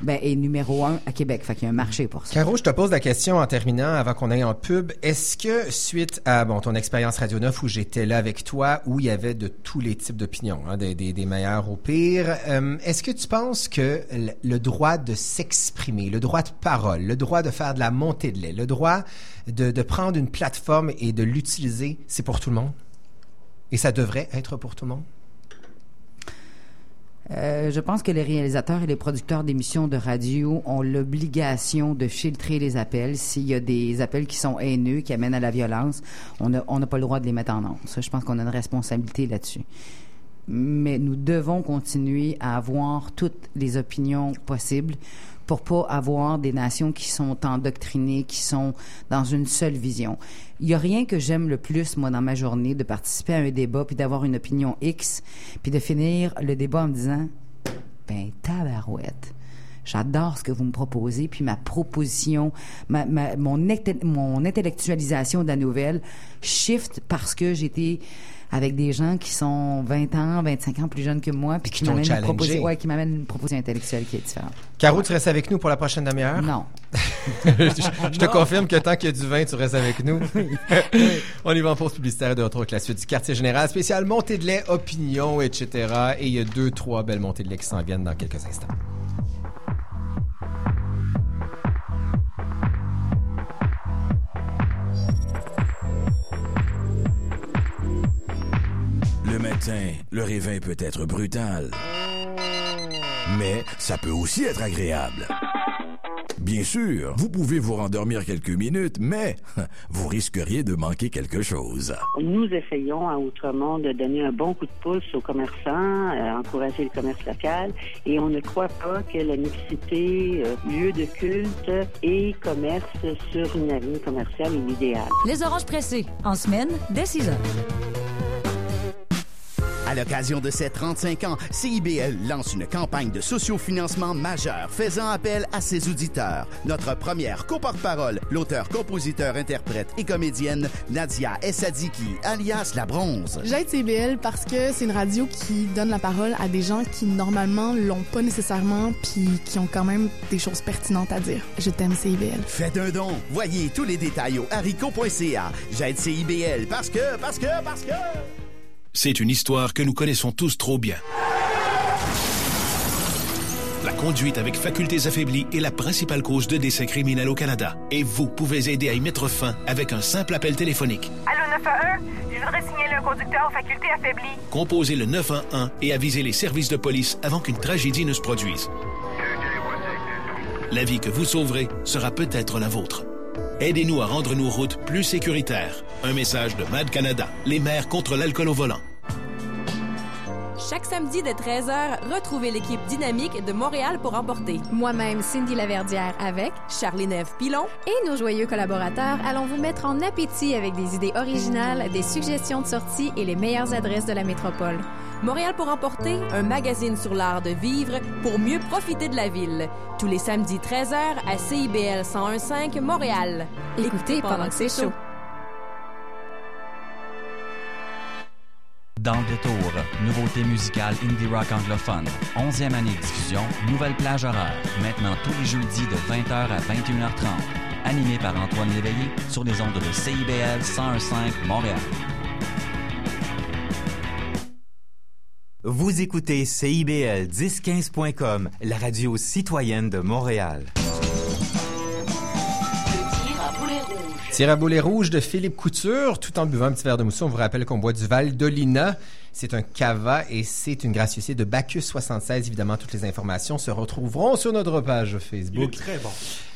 Ben, et numéro un à Québec. Fait qu'il y a un marché pour ça. Caro, je te pose la question en terminant, avant qu'on aille en pub. Est-ce que, suite à bon, ton expérience Radio 9 où j'étais là avec toi, où il y avait de tous les types d'opinions, hein, des, des, des meilleurs au pire, euh, est-ce que tu penses que le, le droit de s'exprimer, le droit de parole, le droit de faire de la montée de lait, le droit de, de prendre une plateforme et de l'utiliser, c'est pour tout le monde? Et ça devrait être pour tout le monde? Euh, je pense que les réalisateurs et les producteurs d'émissions de radio ont l'obligation de filtrer les appels. S'il y a des appels qui sont haineux, qui amènent à la violence, on n'a pas le droit de les mettre en ondes. Je pense qu'on a une responsabilité là-dessus. Mais nous devons continuer à avoir toutes les opinions possibles pour pas avoir des nations qui sont endoctrinées, qui sont dans une seule vision. Il y a rien que j'aime le plus, moi, dans ma journée, de participer à un débat, puis d'avoir une opinion X, puis de finir le débat en me disant, ben, tabarouette. J'adore ce que vous me proposez, puis ma proposition, ma, ma- mon, mon intellectualisation de la nouvelle shift parce que j'étais avec des gens qui sont 20 ans, 25 ans plus jeunes que moi, puis Qui qui m'amènent une ouais, une proposition intellectuelle qui est différente. Caro, tu restes avec nous pour la prochaine demi-heure? Non. je, je te confirme que tant qu'il y a du vin, tu restes avec nous. On y va en pause publicitaire de retour avec la suite du quartier général spécial montée de lait, opinion, etc. Et il y a deux, trois belles montées de lait qui s'en viennent dans quelques instants. Matin, le réveil peut être brutal. Mais ça peut aussi être agréable. Bien sûr, vous pouvez vous rendormir quelques minutes, mais vous risqueriez de manquer quelque chose. Nous essayons à Outremont de donner un bon coup de pouce aux commerçants, euh, encourager le commerce local et on ne croit pas que la mixité euh, lieu de culte et commerce sur une avenue commerciale est l'idéal. Les oranges pressées, en semaine, dès 6 heures. À l'occasion de ses 35 ans, CIBL lance une campagne de sociofinancement majeure faisant appel à ses auditeurs. Notre première coporte-parole, l'auteur, compositeur, interprète et comédienne Nadia Essadiki, alias La Bronze. J'aide CIBL parce que c'est une radio qui donne la parole à des gens qui normalement l'ont pas nécessairement puis qui ont quand même des choses pertinentes à dire. Je t'aime CIBL. Faites un don. Voyez tous les détails au haricot.ca. J'aide CIBL parce que, parce que, parce que... C'est une histoire que nous connaissons tous trop bien. La conduite avec facultés affaiblies est la principale cause de décès criminels au Canada. Et vous pouvez aider à y mettre fin avec un simple appel téléphonique. Allô 911, je voudrais signaler un conducteur aux facultés affaiblies. Composez le 911 et avisez les services de police avant qu'une tragédie ne se produise. La vie que vous sauverez sera peut-être la vôtre. Aidez-nous à rendre nos routes plus sécuritaires. Un message de MAD Canada, les maires contre l'alcool au volant. Chaque samedi de 13h, retrouvez l'équipe dynamique de Montréal pour emporter. Moi-même, Cindy Laverdière avec Charlie Neve Pilon et nos joyeux collaborateurs allons vous mettre en appétit avec des idées originales, des suggestions de sortie et les meilleures adresses de la métropole. Montréal pour emporter, un magazine sur l'art de vivre pour mieux profiter de la ville. Tous les samedis 13h à CIBL 1015 Montréal. Écoutez pendant que c'est chaud. Dans le détour, nouveauté musicale indie rock anglophone. 11e année de diffusion, nouvelle plage horaire. Maintenant tous les jeudis de 20h à 21h30. Animé par Antoine Léveillé sur les ondes de CIBL 1015 Montréal. Vous écoutez CIBL 1015.com, la radio citoyenne de Montréal. Tir à boulet rouge de Philippe Couture, tout en buvant un petit verre de mousson. On vous rappelle qu'on boit du Val d'Olina. C'est un cava et c'est une gracieuseté de Bacchus 76. Évidemment, toutes les informations se retrouveront sur notre page Facebook. Il est très bon.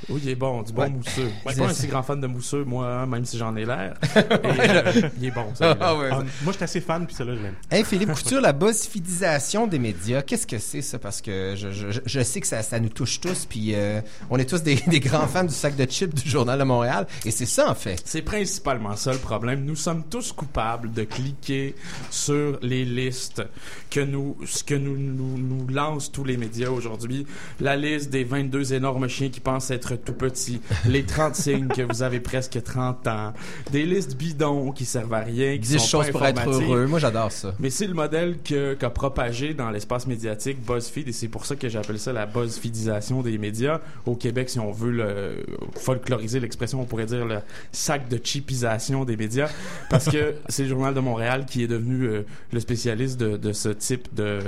Oui, il est bon, du bon Ouais. mousseux. Je suis pas un si grand fan de mousseux, moi, hein, même si j'en ai l'air. Euh, il est bon, ça. Ah ouais, ça- moi, je suis assez fan, puis celle-là, je l'aime. Hey, Philippe Couture, la bossfidisation des médias, qu'est-ce que c'est ça? Parce que je, je, je- je sais que ça, ça nous touche tous, puis euh, on est tous des, des grands fans du sac de chips du Journal de Montréal, et c'est ça en fait. C'est principalement ça le problème. Nous sommes tous coupables de cliquer sur les listes que nous, ce que nous, nous, nous lancent tous les médias aujourd'hui. La liste des 22 énormes chiens qui pensent être tout petits. Les 30 signes que vous avez presque 30 ans. Des listes bidons qui servent à rien, qui 10 sont choses pas pour être heureux. Moi, j'adore ça. Mais c'est le modèle que- qu'a propagé dans l'espace médiatique BuzzFeed et c'est pour ça que j'appelle ça la BuzzFeedisation des médias. Au Québec, si on veut le, folkloriser l'expression, on pourrait dire le sac de chipisation des médias parce que c'est le Journal de Montréal qui est devenu euh, le spécialiste de, de ce type de,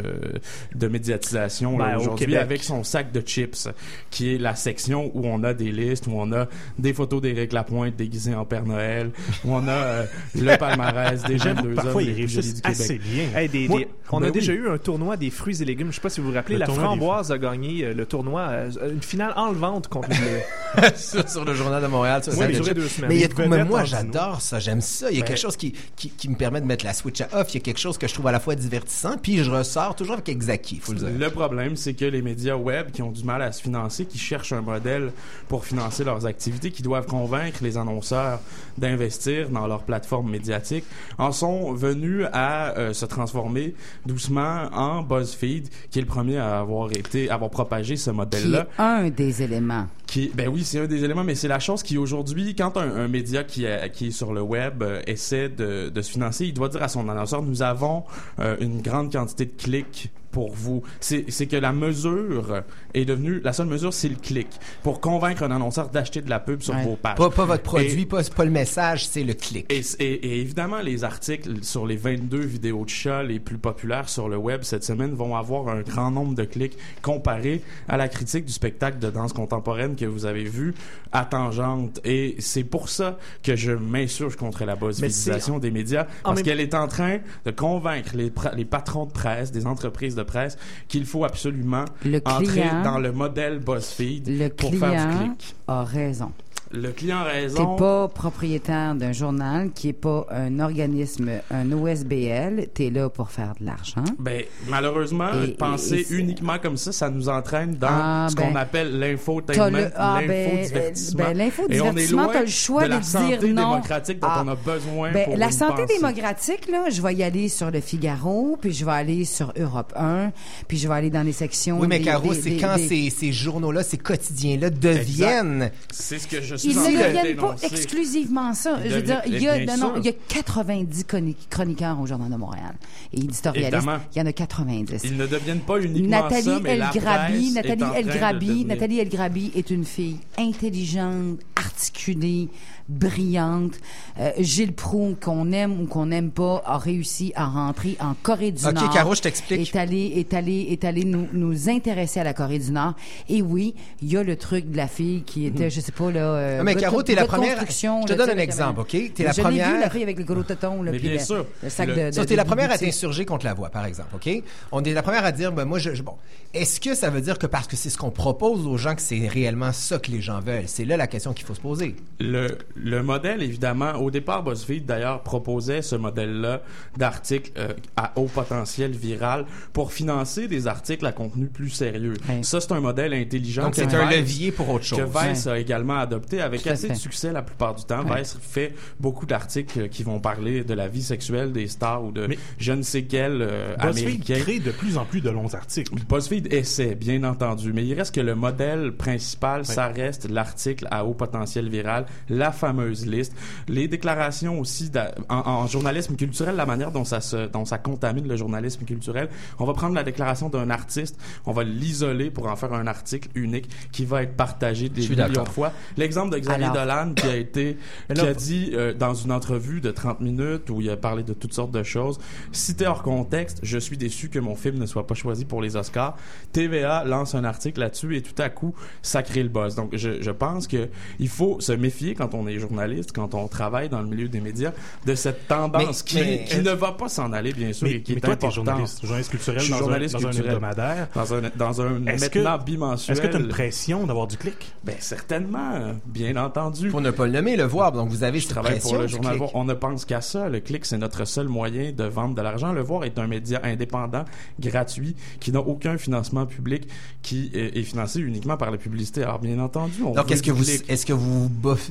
de médiatisation Ben, au aujourd'hui avec son sac de chips qui est la section où on a des listes, où on a des photos d'Éric Lapointe déguisé en Père Noël, où on a euh, le palmarès des 22 que parfois, hommes les réussissent assez bien. Hey, des- Moi- des- on Ben a oui. déjà eu un tournoi des fruits et légumes. Je sais pas si vous vous rappelez. Le la tournoi des framboise a gagné euh, le tournoi, euh, une finale enlevante contre le. sur, sur le Journal de Montréal. Oui, ça de a duré deux semaines. Mais il y a Des de- mais vedettes moi, j'adore ça, j'aime ça. Il y a Ben- quelque chose qui, qui, qui me permet de mettre la switch à off. Il y a quelque chose que je trouve à la fois divertissant, puis je ressors toujours avec Exaki, faut le dire. Le problème, c'est que les médias web qui ont du mal à se financer, qui cherchent un modèle pour financer leurs activités, qui doivent convaincre les annonceurs d'investir dans leur plateforme médiatique, en sont venus à euh, se transformer doucement en BuzzFeed, qui est le premier à avoir été, à avoir propagé ce Qui modèle-là. est un des éléments. Ben oui, c'est un des éléments, mais c'est la chose qui aujourd'hui, quand un, média qui est, qui est sur le web euh, essaie de, de se financer, il doit dire à son annonceur, nous avons euh, une grande quantité de clics pour vous. C'est c'est que la mesure est devenue, la seule mesure, c'est le clic. Pour convaincre un annonceur d'acheter de la pub sur Ouais. vos pages. Pas, pas votre produit, Et- pas, pas le message, c'est le clic. et, et- et évidemment, les articles sur les 22 vidéos de chats les plus populaires sur le web cette semaine vont avoir un grand nombre de clics comparé à la critique du spectacle de danse contemporaine que vous avez vu à Tangente. Et c'est pour ça que je m'insurge contre la buzzfeedisation des médias, parce qu'elle est en train de convaincre les, les patrons de presse des entreprises de de presse qu'il faut absolument Le entrer client- dans le modèle BuzzFeed Le pour faire du clic. a raison. Le client a T'es pas propriétaire d'un journal qui est pas un organisme, un OSBL. T'es là pour faire de l'argent. Ben, malheureusement, Et- penser et- et c'est- uniquement comme ça, ça nous entraîne dans Ah, ce ben, qu'on appelle T'as l'infotainment, le- ah, l'infodivertissement. ben, Et on est l'infodivertissement, loin t'as le choix de la de santé dire non. démocratique dont Ah. on a besoin Ben, pour la une santé pensée. démocratique, là, je vais y aller sur le Figaro, puis je vais aller sur Europe 1, puis je vais aller dans les sections. Oui, mais des- Caro, c'est quand des- ces, ces journaux-là, ces quotidiens-là deviennent... C'est ce que je Ils ne deviennent pas exclusivement ça. Je veux dire, il y a, non, non, il y a 90 chroni- chroniqueurs au Journal de Montréal. Et éditorialistes, Évidemment. il y en a 90. Ils ne deviennent pas uniquement Nathalie ça, mais El Grabi, Nathalie El de Grabi, Nathalie El Grabi est une fille intelligente, articulée, brillante. Euh, Gilles Proulx, qu'on aime ou qu'on n'aime pas, a réussi à rentrer en Corée du Ok, Nord. Caro, je t'explique. Est allé, est allé, est allé nous, nous intéresser à la Corée du Nord. Et oui, il y a le truc de la fille qui était, je sais pas là. euh, Ah, mais Caro, t'es la première- je te donne un exemple, ok? T'es la Je l'ai première- vu, la fille avec le gros téton, là, Mais puis bien le, sûr. le sac Le- de, de, t'es la première à t'insurger contre la voix, par exemple, OK? On est la première à dire, ben, moi, je, je- bon, est-ce que ça veut dire que parce que c'est ce qu'on propose aux gens que c'est réellement ça que les gens veulent? C'est là la question qu'il faut se poser. Le, le modèle, évidemment, au départ, BuzzFeed, d'ailleurs, proposait ce modèle-là d'articles euh, à haut potentiel viral pour financer des articles à contenu plus sérieux. Ça, c'est un modèle intelligent. Donc, c'est un Vice- levier pour autre chose. Que Vice a également adopté avec assez fait. de succès la plupart du temps. Ouais. Vice fait beaucoup d'articles qui vont parler de la vie sexuelle des stars ou de je ne sais quel euh, BuzzFeed américain. crée de plus en plus de longs articles. BuzzFeed essaie, bien entendu, mais il reste que le modèle principal, ça reste l'article à haut potentiel viral, la fameuse liste, les déclarations aussi en, en journalisme culturel, la manière dont ça se, dont ça contamine le journalisme culturel. On va prendre la déclaration d'un artiste, on va l'isoler pour en faire un article unique qui va être partagé des millions de fois. L'exemple de Xavier Alors- Dolan qui a été, qui a dit euh, dans une entrevue de 30 minutes où il a parlé de toutes sortes de choses, cité hors contexte, je suis déçu que mon film ne soit pas choisi pour les Oscars. TVA lance un article là-dessus et tout à coup, ça crée le buzz. Donc, je, je pense que il faut se méfier quand on est journaliste, quand on travaille dans le milieu des médias, de cette tendance Mais- qui, mais- qui ne va pas s'en aller, bien sûr, Mais- et qui mais est toi, t'es importante. journaliste, journaliste culturel dans un- journaliste dans un hebdomadaire. Dans un, dans un Est-ce que- maintenant bimensuel. Est-ce que tu as une pression d'avoir du clic? Ben, certainement, bien entendu. Pour ne pas le nommer, le voir. Donc, vous avez Je cette travaille pression pour le journal. Voir. On ne pense qu'à ça. Le clic, c'est notre seul moyen de vendre de l'argent. Le Voir est un média indépendant, gratuit, qui n'a aucun financement public, qui est, est financé uniquement par la publicité. Alors, bien entendu, on Donc, est-ce que vous, est-ce que vous bof-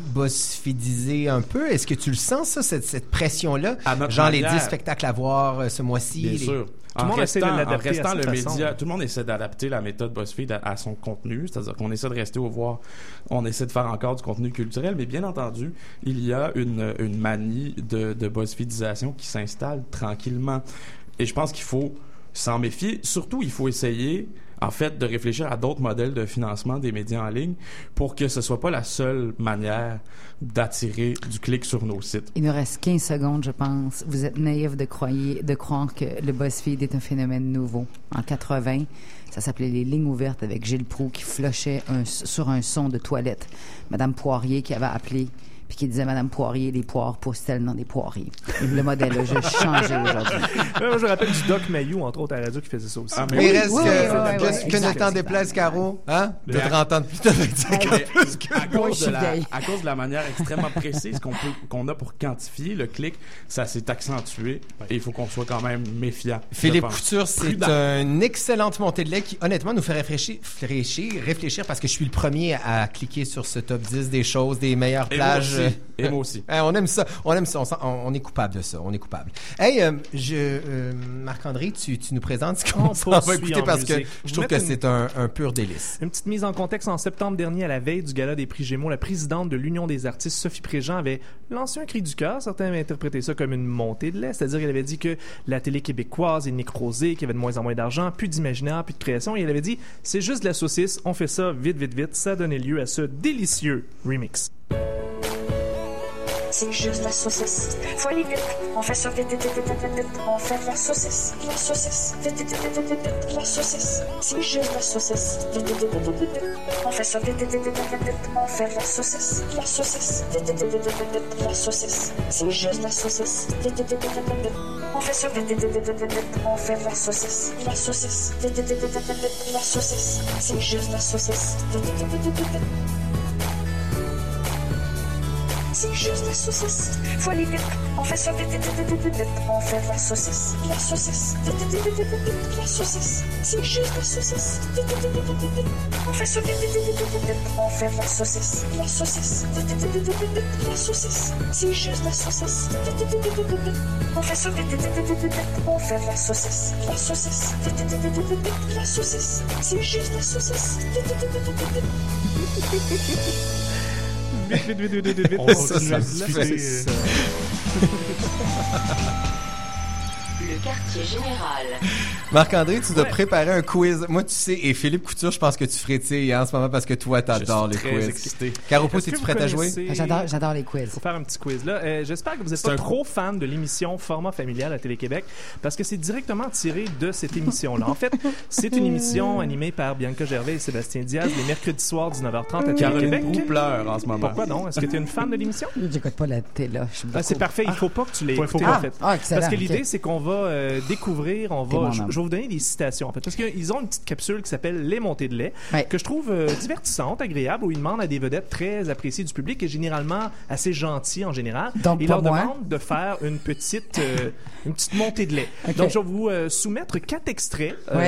un peu? Est-ce que tu le sens, ça, cette, cette pression-là? notre Genre les manière. 10 spectacles à voir euh, ce mois-ci? Bien les- sûr. Tout le monde essaie de en restant à le sa façon. média, tout le monde essaie d'adapter la méthode BuzzFeed à, à son contenu, c'est-à-dire qu'on essaie de rester au voir, on essaie de faire encore du contenu culturel, mais bien entendu, il y a une, une manie de, de BuzzFeedisation qui s'installe tranquillement. Et je pense qu'il faut s'en méfier. Surtout, il faut essayer, en fait, de réfléchir à d'autres modèles de financement des médias en ligne pour que ce soit pas la seule manière d'attirer du clic sur nos sites. Il nous reste 15 secondes, je pense. Vous êtes naïf de, croire que le BuzzFeed est un phénomène nouveau. En 80, ça s'appelait les lignes ouvertes avec Gilles Proulx qui flochait sur un son de toilette. Madame Poirier qui avait appelé puis qui disait Madame Poirier, les poires poussent-elles dans des poiriers. Le modèle a juste changé aujourd'hui. Moi, je me rappelle du Doc Mayou, entre autres, à la radio, qui faisait ça aussi. Ah, mais il reste oui, que, oui, oui, que- oui, que exact. déplaise, Caro. Hein? De Mais- 30 ans de plus, de 25 ans plus que à, cause de la, à cause de la manière extrêmement précise qu'on peut qu'on a pour quantifier le clic, ça s'est accentué et il faut qu'on soit quand même méfiant. Philippe. Couture, c'est une excellente montée de lait qui, honnêtement, nous fait réfléchir, réfléchir, réfléchir parce que je suis le premier à cliquer sur ce top 10 des choses, des meilleures plages. Aussi. Et moi aussi. Hein, on aime ça. On aime ça. On, sent- on- on est coupable de ça. On est coupable. Hey, euh, je, euh, Marc-André, tu, tu nous présentes ce qu'on va écouter parce que je trouve que une- c'est un, un pur délice. Une petite mise en contexte. En septembre dernier, à la veille du gala des prix Gémeaux, la présidente de l'Union des artistes, Sophie Préjean, avait lancé un cri du cœur. Certains avaient interprété ça comme une montée de lait. C'est-à-dire qu'elle avait dit que la télé québécoise est nécrosée, qu'il y avait de moins en moins d'argent, plus d'imaginaire, plus de création. Et elle avait dit, c'est juste de la saucisse, on fait ça vite, vite, vite. Ça a donné lieu à ce délicieux remix. C'est juste la saucisse. Faut aller vite, on fait ça vite, vite. On fait la saucisse, la saucisse, la saucisse, c'est juste la saucisse. On fait ça vite, vite. On fait la saucisse, la saucisse, la c'est juste la saucisse. On fait ça vite, vite. On fait la saucisse, la saucisse, la c'est juste la saucisse. C'est juste la saucisse. Faut aller vite. On fait ça vite, vite. On fait la saucisse. La saucisse. La saucisse. C'est juste la saucisse. On fait ça vite, vite, vite, vite, vite. On fait la saucisse. La saucisse. La saucisse. C'est juste la saucisse. On fait ça vite, vite, vite, vite, vite. On fait la saucisse. La saucisse. La saucisse. C'est juste la saucisse. Vite, vite, vite, vite, vite, vite. Vite, vite, vite, vite, vite, vite. On à discuter, ça. Le quartier général. Marc-André, tu dois préparer un quiz. Moi, tu sais, et Philippe Couture, je pense que tu frétilles en ce moment parce que toi, t'adores les Je suis très quiz. excité. Que es-tu prête à jouer? J'adore, j'adore les quiz. Faut faire un petit quiz là. Euh, J'espère que vous n'êtes pas un- trop fan de l'émission Format familial à Télé-Québec parce que c'est directement tiré de cette émission-là. En fait, c'est une émission animée par Bianca Gervais et Sébastien Diaz les mercredis soirs 19h30 à Caroline Télé-Québec. Proulx pleure en ce moment. Pourquoi non? Est-ce que tu es une fan de l'émission? J'écoute pas la télé. je Ah, c'est parfait, il faut pas que tu en fait. Ah, excellent, parce que l'idée c'est qu'on va euh, découvrir, on va vais vous donner des citations en fait parce qu'ils ont une petite capsule qui s'appelle les montées de lait que je trouve euh, divertissante, agréable où ils demandent à des vedettes très appréciées du public et généralement assez gentilles en général. Donc, ils leur moi. demandent de faire une petite euh, une petite montée de lait. Donc je vais vous euh, soumettre quatre extraits un,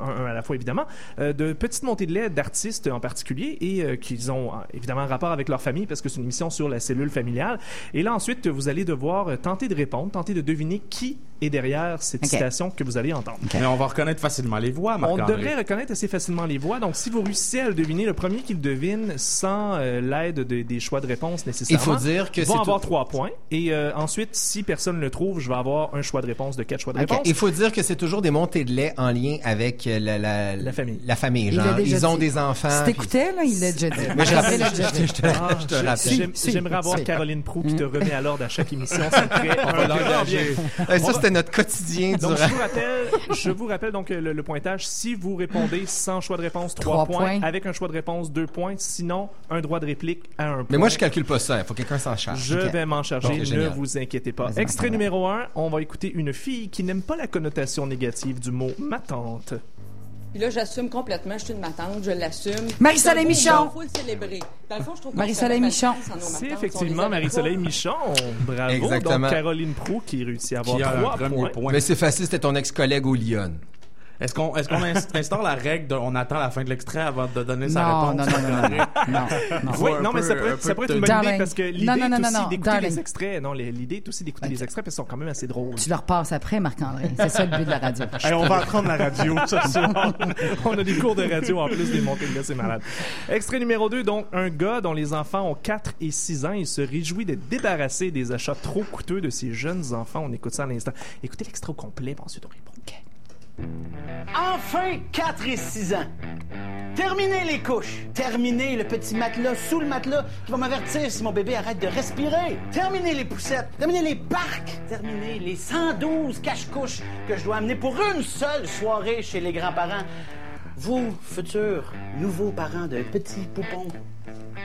un à la fois évidemment de petites montées de lait d'artistes en particulier et qu'ils ont évidemment un rapport avec leur famille parce que c'est une émission sur la cellule familiale. Et là ensuite vous allez devoir tenter de répondre, tenter de deviner qui est derrière cette Ok. citation que vous allez entendre. Mais on va reconnaître facilement les voix, On devrait reconnaître assez facilement les voix. Donc, si vous réussissez à le deviner, le premier qui le devine sans euh, l'aide de- des choix de réponse nécessairement, Il faut dire que va c'est avoir tout- trois points. Et euh, ensuite, si personne ne le trouve, je vais avoir un choix de réponse de quatre choix de réponse. Il faut dire que c'est toujours des montées de lait en lien avec euh, la, la, la famille. La famille, Il genre, ils ont dit. des enfants. Si t'écoutais, là, il l'a déjà dit. Mais Ah, J'aimerais avoir si. Caroline Proux qui te Mm. remet à l'ordre à chaque émission. Ça ça, c'était notre quotidien Donc, durant- je vous rappelle, je vous rappelle donc le, le pointage. Si vous répondez sans choix de réponse, 3 Trois points. points. Avec un choix de réponse, 2 points. Sinon, un droit de réplique à un point. Mais moi, je calcule pas ça. Il faut que quelqu'un s'en charge. Je vais m'en charger, ne génial. vous inquiétez pas. Extrait numéro 1, on va écouter une fille qui n'aime pas la connotation négative du mot ma tante. Puis là, j'assume complètement, je suis une matante, je l'assume. Marie-Soleil Michon. Il faut le célébrer. Dans le fond, je trouve qu'on Marie-Soleil Michon. C'est effectivement Marie-Soleil. Michon. Bravo. Exactement. Donc, Caroline Prou qui réussit à avoir Qui a un 3 premier points. point. Mais c'est facile, c'était ton ex-collègue au Lyon. Est-ce qu'on inst- instaure la règle de on attend la fin de l'extrait avant de donner sa Non, réponse? non, non, non, non, non, non. Oui, non, mais peu- ça pourrait, ça pourrait être de- une bonne Darling. idée parce que l'idée est aussi d'écouter les extraits. Non, l'idée est aussi d'écouter les extraits parce qu'ils sont quand même assez drôles. Tu leur passes après, Marc-André. C'est ça le but de la radio. Hey, on va apprendre la radio, ça, c'est On a des cours de radio en plus des montées de gars, c'est malade. Extrait numéro 2, donc un gars dont les enfants ont 4 et 6 ans, il se réjouit d'être débarrassé des achats trop coûteux de ses jeunes enfants. On écoute ça à l'instant. Écoutez l'extrait au complet, puis ensuite on répond. Enfin 4 et 6 ans. Terminez les couches. Terminez le petit matelas sous le matelas qui va m'avertir si mon bébé arrête de respirer. Terminez les poussettes. Terminez les barques. Terminez les 112 cache-couches que je dois amener pour une seule soirée chez les grands-parents. Vous, futurs nouveaux parents de petits poupons,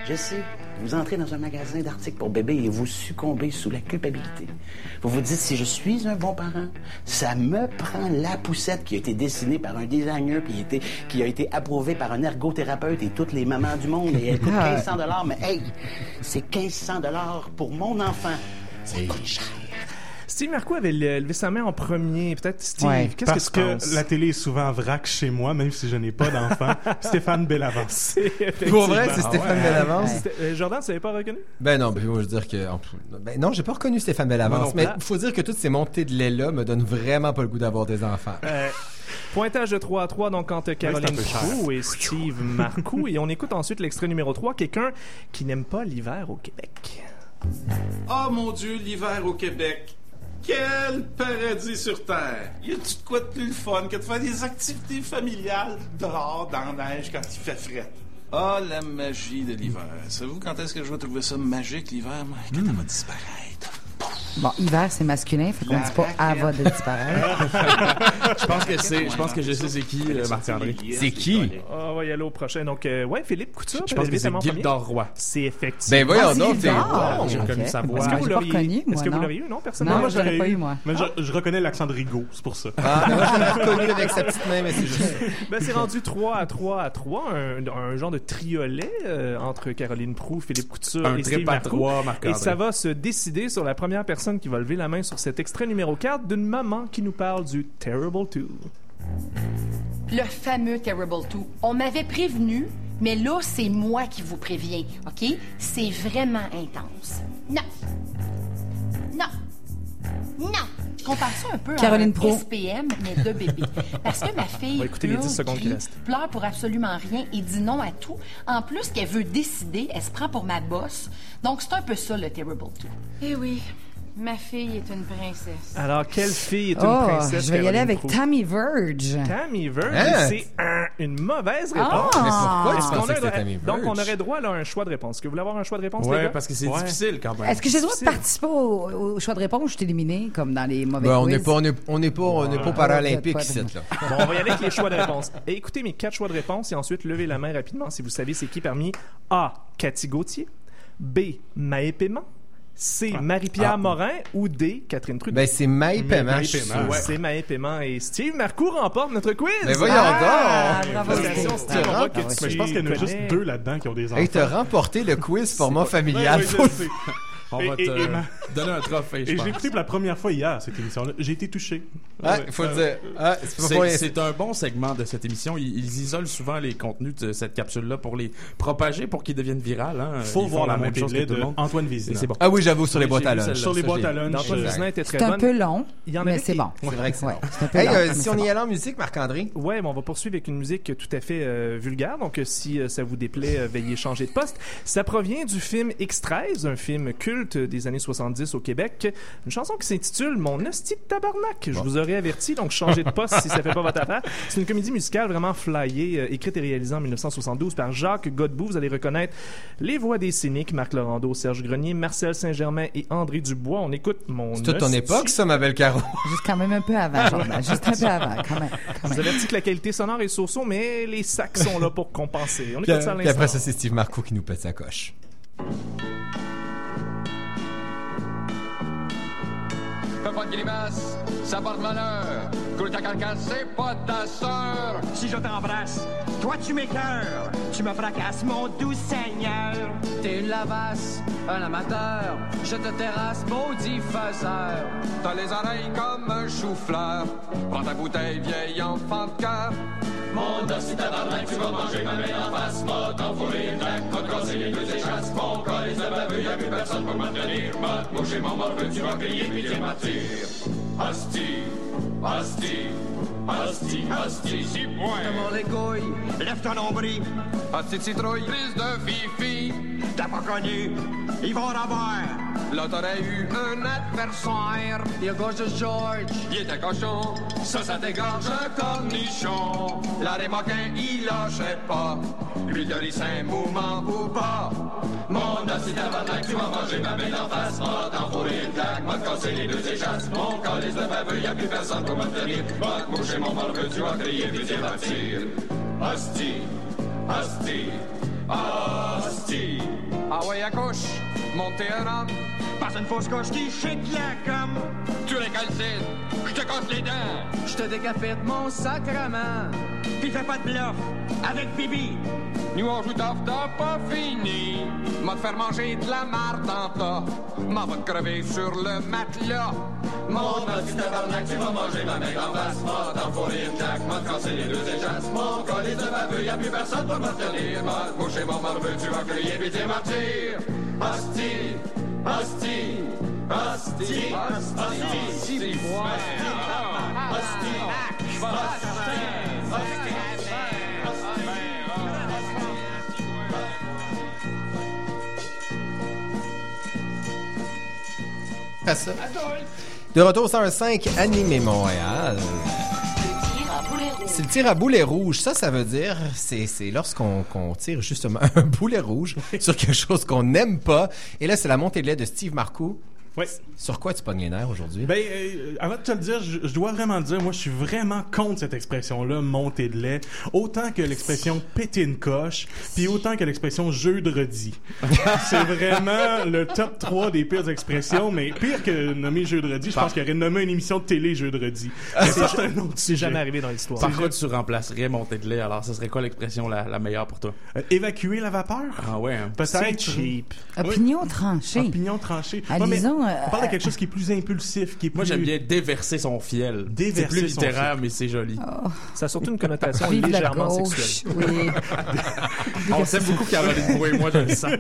je sais, vous entrez dans un magasin d'articles pour bébés et vous succombez sous la culpabilité. Vous vous dites, si je suis un bon parent, ça me prend la poussette qui a été dessinée par un designer puis été- qui a été approuvée par un ergothérapeute et toutes les mamans du monde et elle coûte Ah. 1500 dollars. Mais hey, c'est 1500 dollars pour mon enfant. Ça coûte cher. Steve Marco avait le- levé sa main en premier. Peut-être Steve, Ouais, qu'est-ce parce que tu que, penses? la télé est souvent vrac chez moi, même si je n'ai pas d'enfant. Stéphane Bellavance. Pour vrai, c'est Stéphane Ouais. Bellavance? Euh, Jordan, tu l'avais pas reconnu? Ben non, ben, je veux dire que. Ben non, j'ai pas reconnu Stéphane Bellavance. Mais il faut dire que toutes ces montées de lait-là me donnent vraiment pas le goût d'avoir des enfants. Euh, pointage de 3 à 3, donc entre Caroline. Proulx et Steve Marcoux. et on écoute ensuite l'extrait numéro 3, quelqu'un qui n'aime pas l'hiver au Québec. Oh mon Dieu, l'hiver au Québec. Quel paradis sur Terre! Y a-tu de quoi de plus fun que de faire des activités familiales dehors, dans la neige, quand il fait frais? Ah, la magie de l'hiver. Savez-vous quand est-ce que je vais trouver ça magique, l'hiver? Quand elle va disparaître? Bon, hiver, c'est masculin, fait qu'on dit pas elle va de disparaître. Je pense que c'est, je pense que je sais c'est qui, euh, Marc-André. C'est qui? Ah, on va y aller au prochain. Donc, euh, ouais, Philippe Couture. Je pense que c'est. Gildor Roy. C'est effectivement. Ben voyons Ah, donc, c'est t'es... J'ai reconnu sa Est-ce voix. que Est-ce que vous l'auriez eu? Est-ce que vous non? l'auriez eu? Non, personne Non, moi, l'aurais pas eu, moi. Mais je, reconnais l'accent de Rigaud, c'est pour ça. Ah, moi, je l'ai reconnu avec sa petite main, mais c'est juste ça. Ben, c'est rendu 3 à 3 à 3, un, genre de triolet euh, entre Caroline Prou, Philippe Couture Un et Steve trip à Marcoux. trois, Marc-André. Et ça va se décider sur la première personne qui va lever la main sur cet extrait numéro 4 d'une maman qui nous parle du Terrible 2. Le fameux Terrible 2. On m'avait prévenu, mais là, c'est moi qui vous préviens, OK? C'est vraiment intense. Non. Non. Non. Je compare ça un peu Caroline à Pro. un SPM, mais de bébé? Parce que ma fille On va écouter les hurle, 10 secondes qui crie, restent. pleure pour absolument rien et dit non à tout. En plus qu'elle veut décider, elle se prend pour ma bosse. Donc, c'est un peu ça, le Terrible 2. Eh oui, ma fille est une princesse. Alors, quelle fille est une Oh, princesse je vais y aller avec? Tammy Verge. Tammy Verge, Hein? c'est un- une mauvaise réponse. Ah! Mais pourquoi Est-ce tu qu'on pensais que aurait- c'était Tammy Donc, on Verge? aurait droit à un choix de réponse. Est-ce que vous voulez avoir un choix de réponse, gars? parce que c'est Ouais. difficile quand même. Est-ce que j'ai le droit de participer au, au choix de réponse? Ou je suis éliminé, comme dans les mauvais Ben, on n'est pas, on est, on est pas, on est pas paralympique ici, de- là. Bon, on va y aller avec les choix de réponse. Et écoutez mes quatre choix de réponse et ensuite levez la main rapidement si vous savez c'est qui parmi A. Cathy Gauthier, B. Maë Paiement, C. Marie-Pierre Ah. Morin ou D. Catherine Trudeau? Ben, c'est Maï Paiement, Maï. C'est Maë Paiement et Steve Marcoux remporte notre quiz. Mais voyons Ah, donc! bravo, Steve. Ah, Mais je pense qu'il y en a juste deux là-dedans qui ont des enfants. Hey, t'as remporté le quiz format familial. Ouais, ouais. On Et- va te et donner un trophée, je Et l'ai écouté pour la première fois hier, cette émission-là. J'ai été touché. Ah, Ouais. faut le Euh, dire. Ah, c'est un bon segment de cette émission. Ils, ils isolent souvent les contenus de cette capsule-là pour les propager, pour qu'ils deviennent virales. Hein. Faut Ils voir la même chose de que tout le de monde. Antoine Vézina. c'est bon. Ah oui, j'avoue, sur les boîtes j'ai à lunch. Sur les boîtes j'ai- à lunch. Euh, très C'est un peu long, mais c'est bon. C'est vrai que c'est long, euh, si on bon. y allait en musique, Marc-André? Ouais, on va poursuivre avec une musique tout à fait euh, vulgaire. Donc, euh, si euh, ça vous déplaît, euh, veuillez changer de poste. Ça provient du film X-13, un film culte des années 70 au Québec. Une chanson qui s'intitule Mon hostie de tabarnak. Je vous aurais averti, donc changez de poste si ça fait pas votre affaire. C'est une comédie musicale vraiment flyée, euh, écrite et réalisée en 1972 par Jacques Godbout. Vous allez reconnaître les voix des cyniques, Marc Laurando, Serge Grenier, Marcel Saint-Germain et André Dubois. On écoute Mon C'est toute ton époque, ça, ma belle Caro. Juste quand même un peu avant, Jordan. Juste un peu avant, quand même. Je Quand vous même. avertis que la qualité sonore est so mais les sacs sont là pour compenser. On Puis, écoute ça à puis après l'instant. ça, c'est Steve Marco qui nous pète sa coche. Pas de grimace, ça porte malheur. Coule ta carcasse, c'est pas ta sœur. Si je t'embrasse, toi tu m'écœures, tu me fracasses, mon doux Seigneur. T'es une lavasse, un amateur, je te terrasse, maudit faiseur. T'as les oreilles comme un chou-fleur. Prends ta bouteille, vieille enfant de cœur. Mon dos, si tabarnak, tu vas manger ma en face. M'a t'enfourré une claque, m'a te casser les deux échasses. Mon colis de baveux, y'a plus personne pour me tenir. M'a mon morveux, tu vas crier, puis tu m'attires. Hostie, hostie, hostie, six points. Comment les couilles, lève ton nombril. De citrouille, prise de fifi. T'as pas connu, ils vont en avoir. Là, t'aurais eu un adversaire. Il gauche de George, Il était cochon, ça, ça t'égorge un cornichon. La remoquin, il lâchait pas. Lui de lycée, mouvement ou pas. Mon assis tabarnak, tu vas manger ma belle en face. M'a t'enfourré une claque, m'a te casser les deux échasses. Mon calice de baveux, y'a plus personne pour me tenir. M'a te moucher mon morveux, tu vas crier, puis tu vas tirer. Hostie, hostie, hostie. Ah ouais, accouche, montez un homme. Passe une fausse couche qui chic la gomme. Tu récalcines, je te casse les dents. je te décapite mon sacrement. Puis fais pas de bluff avec Bibi. Nous on joue tough, t'as pas fini. M'a te faire manger de la marde en tas. M'en va te crever sur le matelas. Mon petit tabarnak, tu vas manger ma mère en face. M'a t'enfourrer une claque, m'a te casser les deux échasses. Mon colis de baveux, y'a plus personne pour me tenir. M'a mon morveux, tu vas crier puis t'es martyr. De retour au 105 Animé Montréal. C'est le tir à boulet rouge. Ça, ça veut dire, c'est, c'est lorsqu'on qu'on tire justement un boulet rouge sur quelque chose qu'on n'aime pas. Et là, c'est la montée de lait de Steve Marcoux. Oui. Sur quoi tu pognes les nerfs aujourd'hui? Ben, euh, avant de te le dire, je, je dois vraiment te dire, moi, je suis vraiment contre cette expression-là, montée de lait, autant que l'expression péter une coche, puis autant que l'expression jeu de redis. c'est vraiment le top 3 des pires expressions, mais pire que nommer jeu de redis, je pense qu'il aurait nommé une émission de télé jeu de redis. Ça, c'est un autre C'est sujet. jamais arrivé dans l'histoire. Par quoi tu remplacerais montée de lait alors ce serait quoi l'expression la, la meilleure pour toi? Euh, évacuer la vapeur? Ah ouais. hein. Peut-être. C'est cheap. Opinion tranchée. Opinion tranchée. Ah, Euh, on parle de quelque chose qui est plus impulsif, qui est plus... Moi j'aime bien déverser son fiel. Déverser C'est plus son littéraire fiel. mais c'est joli. Ça a surtout une connotation Vive légèrement sexuelle. Oui. On s'aime beaucoup Caroline Brouet et moi je le sens.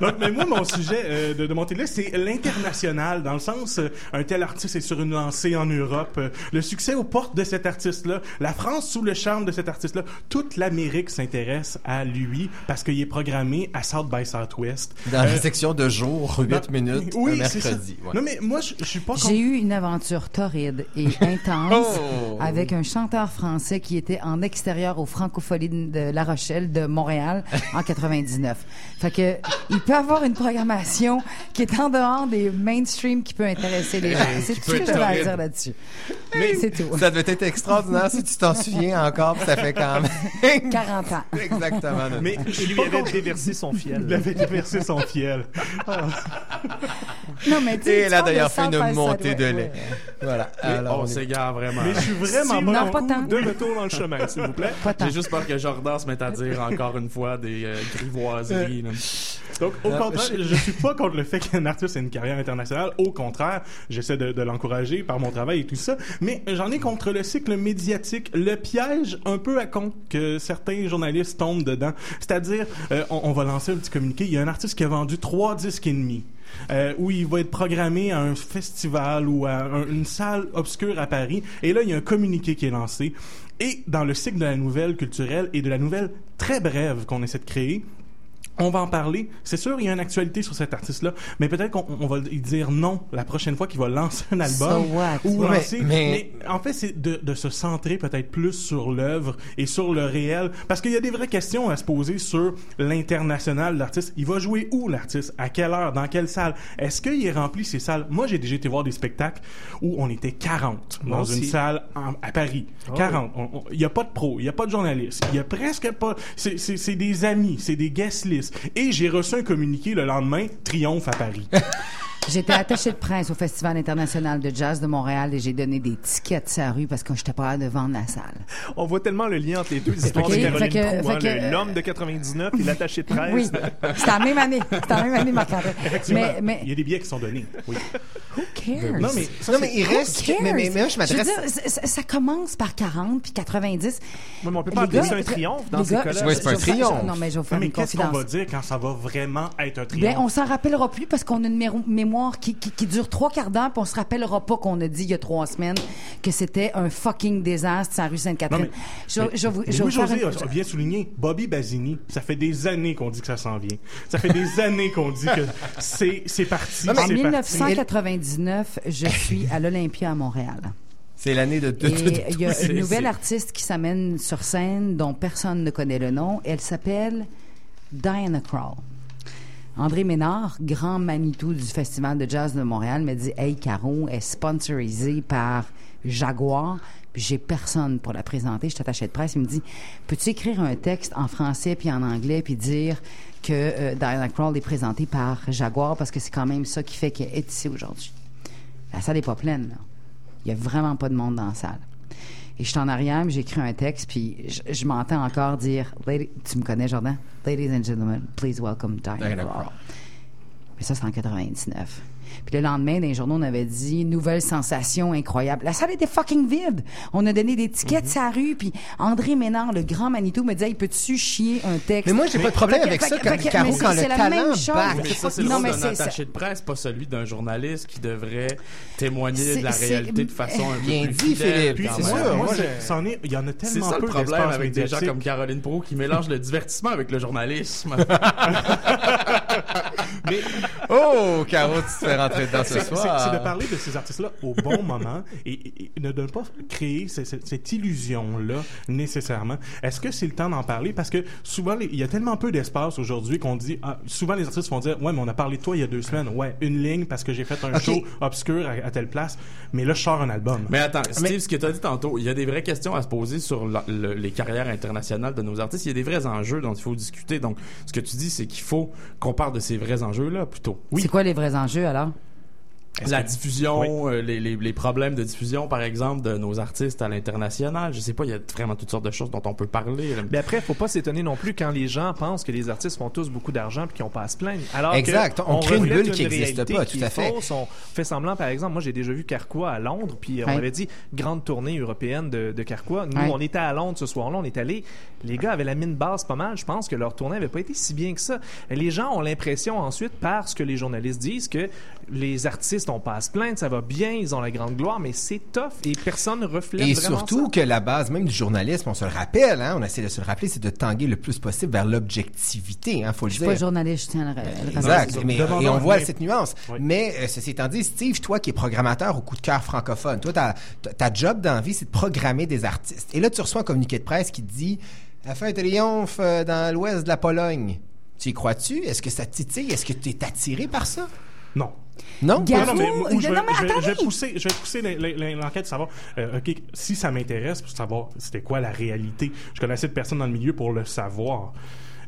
Donc, mais moi, mon sujet euh, de, de montée de lait, c'est l'international, dans le sens, euh, un tel artiste est sur une lancée en Europe, euh, le succès aux portes de cet artiste-là, la France sous le charme de cet artiste-là, toute l'Amérique s'intéresse à lui parce qu'il est programmé à South by Southwest. Dans Euh, la section de jour, 8 dans- minutes, oui, un c'est ça. mercredi. ouais. Non, mais moi, je, je suis pas J'ai eu une aventure torride et intense Oh! avec un chanteur français qui était en extérieur aux Francopholies de La Rochelle de Montréal en 99. Fait que il peut avoir une programmation qui est en dehors des mainstream qui peut intéresser les gens. C'est Qui tout ce que j'avais à dire là-dessus. Mais c'est tout. Ça devait être extraordinaire si tu t'en souviens encore, puis ça fait quand même 40 ans. exactement. Mais Il lui avait déversé son fiel. Il avait déversé son fiel. Non, mais tu Et de d'ailleurs fait une montée de lait. Voilà. Alors, on on est- s'égare vraiment. Mais je suis vraiment Si pas Non, contre- pas tant. De retour dans le chemin, s'il vous plaît. J'ai juste peur que Jordan se mette à dire encore une fois des euh, grivoiseries. là. Donc, au Non, contraire, je- je... suis pas contre le fait qu'un artiste ait une carrière internationale. Au contraire, j'essaie de, de l'encourager par mon travail et tout ça. Mais j'en ai contre le cycle médiatique, le piège un peu à con que certains journalistes tombent dedans. C'est-à-dire, euh, on, on va lancer un petit communiqué. Il y a un artiste qui a vendu trois disques et demi. Euh, où il va être programmé à un festival ou à un- une salle obscure à Paris. Et là, il y a un communiqué qui est lancé. Et dans le cycle de la nouvelle culturelle et de la nouvelle très brève qu'on essaie de créer, on va en parler. C'est sûr, il y a une actualité sur cet artiste-là, mais peut-être qu'on on va lui dire non la prochaine fois qu'il va lancer un album. So what? Ou Mais- lancer. mais- Mais, en fait, c'est de, de se centrer peut-être plus sur l'œuvre et sur le réel. Parce qu'il y a des vraies questions à se poser sur l'international de l'artiste. Il va jouer où, l'artiste? À quelle heure? Dans quelle salle? Est-ce qu'il remplit ses salles? Moi, j'ai déjà été voir des spectacles où on était 40 Moi dans aussi. une salle en- à Paris. Oh 40. On- on- Il n'y a pas de pro, il n'y a pas de journaliste, il y a presque pas. C'est des amis, c'est des guest lists. Et j'ai reçu un communiqué le lendemain, triomphe à Paris. J'étais attachée de presse au Festival international de jazz de Montréal et j'ai donné des tickets sur la rue parce que j'étais pas capable de vendre la salle. On voit tellement le lien entre les deux histoires Ok, de Caroline fait que- Proulx, hein, fait que- le- l'homme de 99 et l'attaché de presse. Oui, c'était la même année. C'était la même année. Effectivement, Mais, mais il y a des billets qui sont donnés. Oui. who cares? Non, mais ça, Non, mais c'est- il reste. cares? Mais, mais, mais moi, je Je veux m'adresse. dire, ça, commence par 40 puis 90. Oui, mais on peut pas appeler ça un triomphe dans les ces cas-là. Ouais, c'est pas un triomphe. Non, mais je vais faire mais une qu'est-ce qu'on va dire quand ça va vraiment être un triomphe? Bien, on s'en rappellera plus parce qu'on a une méro- mémoire qui, qui, qui dure trois quarts d'heure, puis on se rappellera pas qu'on a dit il y a trois semaines que c'était un fucking désastre sur la rue Sainte-Catherine. Je, mais- je, vous- je a a bien souligné, Bobby Basini, ça fait des années qu'on dit que ça s'en vient. Ça fait des années qu'on dit que c'est c'est parti. En c'est parti. 1999, je suis à l'Olympia à Montréal. C'est l'année de, de, de- Et de- il y a une nouvelle artiste qui s'amène sur scène dont personne ne connaît le nom. Elle s'appelle Diana Krall. André Ménard, grand Manitou du Festival de jazz de Montréal, me dit Hey, Caro est sponsorisée par Jaguar. Puis j'ai personne pour la présenter. Je attachée de presse. Il me dit Peux-tu écrire un texte en français puis en anglais puis dire que euh, Diana Krall est présentée par Jaguar parce que c'est quand même ça qui fait qu'elle est ici aujourd'hui? La salle n'est pas pleine. là. Il y a vraiment pas de monde dans la salle. Et je suis en arrière, puis j'écris un texte, puis je, je m'entends encore dire, Lady- tu me connais, Jordan? Ladies and gentlemen, please welcome Diana. Krall. Mais ça, c'est en 99. Puis le lendemain, dans les journaux, on avait dit nouvelle sensation incroyable. La salle était fucking vide. On a donné des tickets la rue, puis André Ménard, le grand Manitou, me disait, hey, peux-tu chier un texte? Mais moi, j'ai pas de problème avec ça, quand- Caro, mais c'est- quand le talent même chose. back. Mais ça, c'est le Non, rôle mais d'un c'est- attaché de presse, pas celui d'un journaliste qui devrait témoigner de la réalité de façon un peu Bien plus dit, fidèle, Philippe, Puis sûr, moi, c'en est, il y en a C'est tellement ça le peu problème d'espace avec des gens comme Caroline Pro qui mélangent le divertissement avec le journalisme. Mais Oh, Caro, tu te fais rentrer dedans ce C'est- c'est- soir. C'est de parler de ces artistes-là au bon moment et, et- et ne de pas créer ce- ce- cette illusion-là nécessairement. Est-ce que c'est le temps d'en parler? Parce que souvent, les- il y a tellement peu d'espace aujourd'hui qu'on dit... ah, souvent, les artistes vont dire, ouais, mais on a parlé de toi il y a deux semaines. Ouais, une ligne parce que j'ai fait un show obscur à, à telle place. Mais là, je sors un album. Mais attends, Steve, ce que tu as dit tantôt, il y a des vraies questions à se poser sur la- le- les carrières internationales de nos artistes. Il y a des vrais enjeux dont il faut discuter. Donc, ce que tu dis, c'est qu'il faut qu'on parle de ces vrais enjeux-là plutôt. C'est quoi les vrais enjeux alors? La diffusion, euh, les, les, les problèmes de diffusion, par exemple, de nos artistes à l'international. Je sais pas, il y a vraiment toutes sortes de choses dont on peut parler. là. Mais après, faut pas s'étonner non plus quand les gens pensent que les artistes font tous beaucoup d'argent puis qu'ils n'ont pas à se plaindre. Alors Exact. que On crée une bulle qui existe réalité pas, tout à fait. fausse. On fait semblant, par exemple, moi j'ai déjà vu Carquois à Londres, puis on Ouais. avait dit grande tournée européenne de, de Carquois. Nous, on était à Londres ce soir-là, on est allé. Les gars avaient la mine basse pas mal. Je pense que leur tournée avait pas été si bien que ça. Les gens ont l'impression ensuite, parce que les journalistes disent que les artistes ont pas à se plaindre, ça va bien, ils ont la grande gloire, mais c'est tough et personne ne reflète Et vraiment surtout ça. que la base même du journalisme, on se le rappelle, hein, on essaie de se le rappeler, c'est de tanguer le plus possible vers l'objectivité, hein, faut le Je suis dire. pas journaliste, je tiens à le, Exact. rappeler. Mais, Demandons et on voit Nick. cette nuance. Oui. Mais euh, ceci étant dit, Steve, toi qui es programmateur au coup de cœur francophone, toi, ta, job d'envie, c'est de programmer des artistes. Et là, tu reçois un communiqué de presse qui te dit fait un triomphe euh, dans l'ouest de la Pologne. Tu y crois-tu? Est-ce que ça te titille? Est-ce que tu es attiré par ça? Non. Non? Non, mais je vais, non, mais je vais- je vais attendez. pousser, je vais pousser l'en- l'en- l'enquête, savoir, euh, si ça m'intéresse, pour savoir c'était quoi la réalité. Je connais assez de personnes dans le milieu pour le savoir.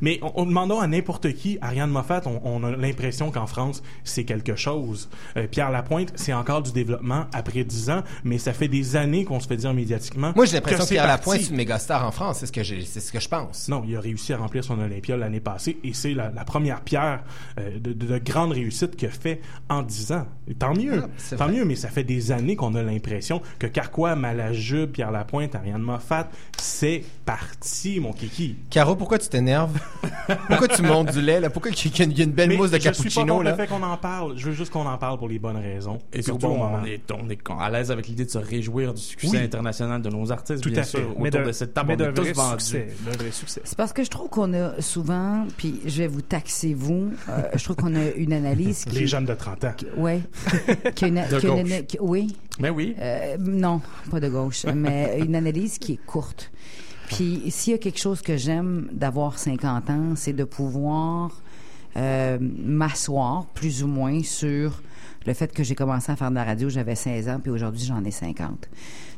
Mais on, on demandons à n'importe qui, Ariane Moffat, on, on a l'impression qu'en France, c'est quelque chose. Euh, Pierre Lapointe, c'est encore du développement après 10 ans, mais ça fait des années qu'on se fait dire médiatiquement. Moi, j'ai l'impression que, Pierre parti. Lapointe, c'est une méga star en France. C'est ce que c'est ce que je pense. Non, il a réussi à remplir son Olympia l'année passée et c'est la, la première pierre euh, de, de- de grande réussite qu'il a fait en 10 ans. Et tant mieux, Ah, tant vrai. mieux, mais ça fait des années qu'on a l'impression que Carquois, Malajube, Pierre Lapointe, Ariane Moffat, c'est parti, mon kiki. Caro, pourquoi tu t'énerves? pourquoi tu montes du lait, là? Pourquoi il y a une, il y a une belle Mais mousse de je suis pas cappuccino, contre là? le fait qu'on en parle. Je veux juste qu'on en parle pour les bonnes raisons. Et surtout, on est, on est à l'aise avec l'idée de se réjouir du succès Oui. international de nos artistes, Tout bien à fait. sûr. Mais Autour de cette table, mais on est tous vrai vendus. succès. D'un vrai succès. C'est parce que je trouve qu'on a souvent, puis je vais vous taxer vous, euh, je trouve qu'on a une analyse qui... Les jeunes de 30 ans. Qui- oui. Mais oui. Euh, non, pas de gauche, mais une analyse qui est courte. Puis s'il y a quelque chose que j'aime d'avoir 50 ans, c'est de pouvoir euh, m'asseoir plus ou moins sur le fait que j'ai commencé à faire de la radio, j'avais 16 ans, puis aujourd'hui j'en ai 50.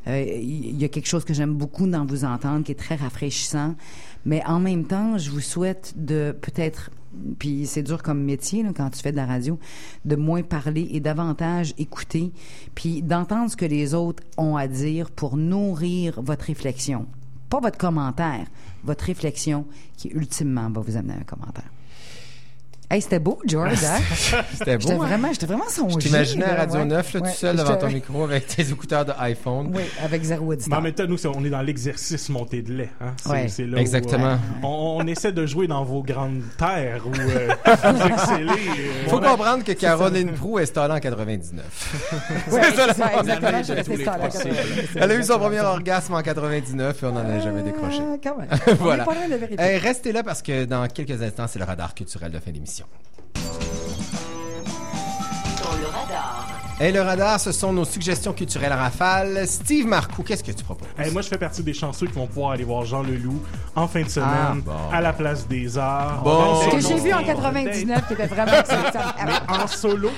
Euh, Il y a quelque chose que j'aime beaucoup dans vous entendre, qui est très rafraîchissant, mais en même temps, je vous souhaite de peut-être puis c'est dur comme métier là, quand tu fais de la radio, de moins parler et davantage écouter, puis d'entendre ce que les autres ont à dire pour nourrir votre réflexion. Pas votre commentaire, votre réflexion qui ultimement va vous amener à un commentaire. Hey, c'était beau, George. Hein? C'était beau. J'étais hein? vraiment, j'étais vraiment songé. Je t'imaginais à Radio ouais. 9, là, Ouais, tout seul devant ton micro avec tes écouteurs de iPhone. Oui, avec zéro Mais en même temps, nous, on est dans l'exercice montée de lait. Hein? C'est, Ouais. c'est là où, Exactement. euh, on, on essaie de jouer dans vos grandes terres où euh, vous excellez. euh, Faut comprendre que Caroline Proux est installée en 99. Ouais, C'est ça, ça, exactement. Je de restais tous les sur la possibles. 90. Elle a eu son premier orgasme en 99 et on n'en a jamais décroché. Euh, quand même. voilà. Euh, restez là parce que dans quelques instants, c'est le radar culturel de fin d'émission. Dans le radar. Et le radar, ce sont nos suggestions culturelles à rafale. Steve Marcoux, qu'est-ce que tu proposes? Hey, moi, je fais partie des chanceux qui vont pouvoir aller voir Jean Leloup en fin de semaine Ah, bon. à la place des Arts. Bon. Ce que j'ai vu en 99 qui était vraiment exceptionnel. Mais en solo.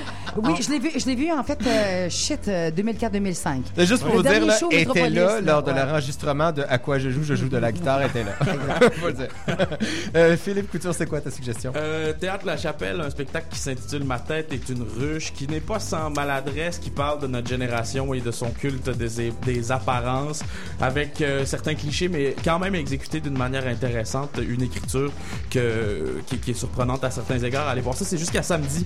Oui, je l'ai vu, je l'ai vu en fait, euh, shit, euh, 2004-2005. C'est Juste pour Le vous dire, dernier là, show était Métropolis, là lors de ouais. l'enregistrement de À quoi je joue, je joue de la guitare, était là. Faut le dire. Euh, Philippe Couture, c'est quoi ta suggestion? Euh, Théâtre La Chapelle, un spectacle qui s'intitule Ma tête est une ruche, qui n'est pas sans maladresse, qui parle de notre génération et de son culte des, des apparences, avec euh, certains clichés, mais quand même exécuté d'une manière intéressante, une écriture que, qui, qui est surprenante à certains égards. Allez voir ça, c'est jusqu'à samedi.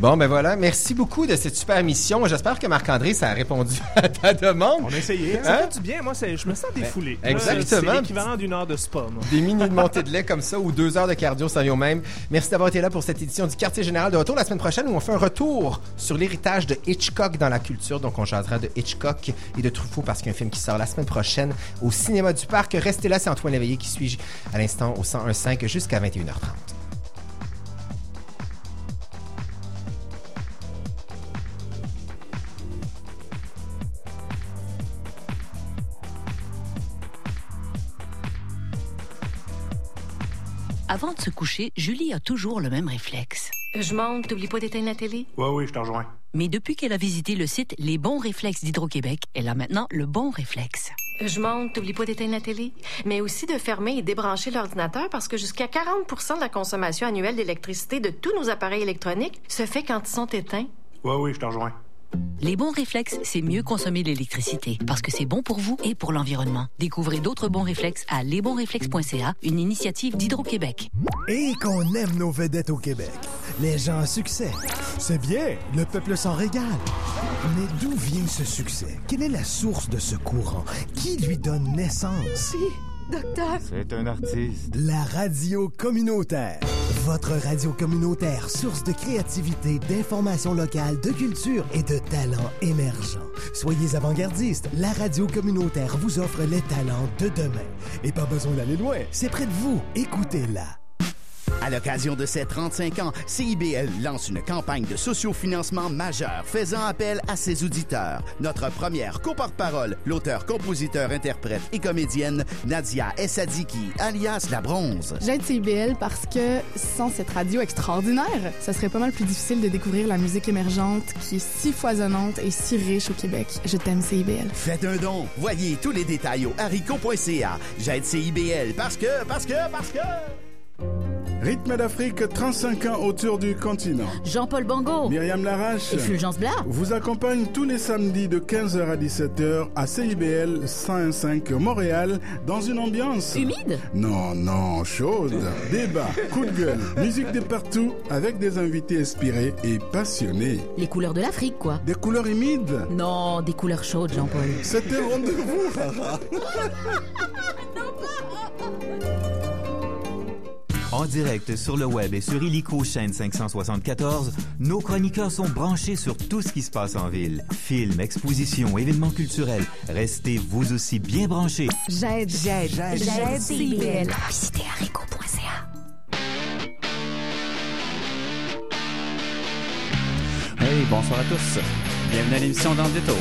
Bon, ben voilà. Merci beaucoup de cette super mission. J'espère que Marc-André, ça a répondu à ta demande. On a essayé. Hein? Ça fait du bien, moi, je me sens défoulé. Ben, exactement. C'est l'équivalent d'une heure de spa, moi. Des mini de montée de lait comme ça ou deux heures de cardio, ça vient au même. Merci d'avoir été là pour cette édition du Quartier Général de retour la semaine prochaine où on fait un retour sur l'héritage de Hitchcock dans la culture. Donc, on jasera de Hitchcock et de Truffaut parce qu'il y a un film qui sort la semaine prochaine au cinéma du Parc. Restez là, c'est Antoine Léveillé qui suit à l'instant au 101.5 jusqu'à 21h30. Avant de se coucher, Julie a toujours le même réflexe. Je monte, t'oublies pas d'éteindre la télé? Oui, oui, je te rejoins. Mais depuis qu'elle a visité le site Les bons réflexes d'Hydro-Québec, elle a maintenant le bon réflexe. Je monte, t'oublies pas d'éteindre la télé? Mais aussi de fermer et débrancher l'ordinateur parce que jusqu'à 40 de la consommation annuelle d'électricité de tous nos appareils électroniques se fait quand ils sont éteints. Oui, oui, je te rejoins. Les bons réflexes, c'est mieux consommer l'électricité parce que c'est bon pour vous et pour l'environnement. Découvrez d'autres bons réflexes à lesbonsréflexes.ca, une initiative d'Hydro-Québec. Et qu'on aime nos vedettes au Québec. Les gens à succès. C'est bien, le peuple s'en régale. Mais d'où vient ce succès? Quelle est la source de ce courant? Qui lui donne naissance? Docteur. C'est un artiste. La radio communautaire. Votre radio communautaire, source de créativité, d'informations locales, de culture et de talents émergents. Soyez avant-gardistes. La radio communautaire vous offre les talents de demain. Et pas besoin d'aller loin. C'est près de vous. Écoutez-la. À l'occasion de ses 35 ans, CIBL lance une campagne de sociofinancement majeure faisant appel à ses auditeurs. Notre première coporte-parole, l'auteur, compositeur, interprète et comédienne Nadia Essadiki, alias La Bronze. J'aide CIBL parce que sans cette radio extraordinaire, ça serait pas mal plus difficile de découvrir la musique émergente qui est si foisonnante et si riche au Québec. Je t'aime CIBL. Faites un don. Voyez tous les détails au haricot.ca. J'aide CIBL parce que, parce que, parce que... Rythme d'Afrique, 35 ans autour du continent. Jean-Paul Bango. Myriam Larache. Et Fulgence Blas. Vous accompagne tous les samedis de 15h à 17h à CIBL 101.5 Montréal dans une ambiance... Humide? Non, non, chaude. Débat, coup de gueule, musique de partout avec des invités inspirés et passionnés. Les couleurs de l'Afrique, quoi. Des couleurs humides? Non, des couleurs chaudes, Jean-Paul. C'était rendez-vous. En direct sur le web et sur Illico chaîne 574, nos chroniqueurs sont branchés sur tout ce qui se passe en ville. Films, expositions, événements culturels. Restez vous aussi bien branchés. J'aide, j'aide, J'aide. j'aide CIBL. Visitez haricot.ca. Hey, bonsoir à tous. Bienvenue à l'émission Dans le détour.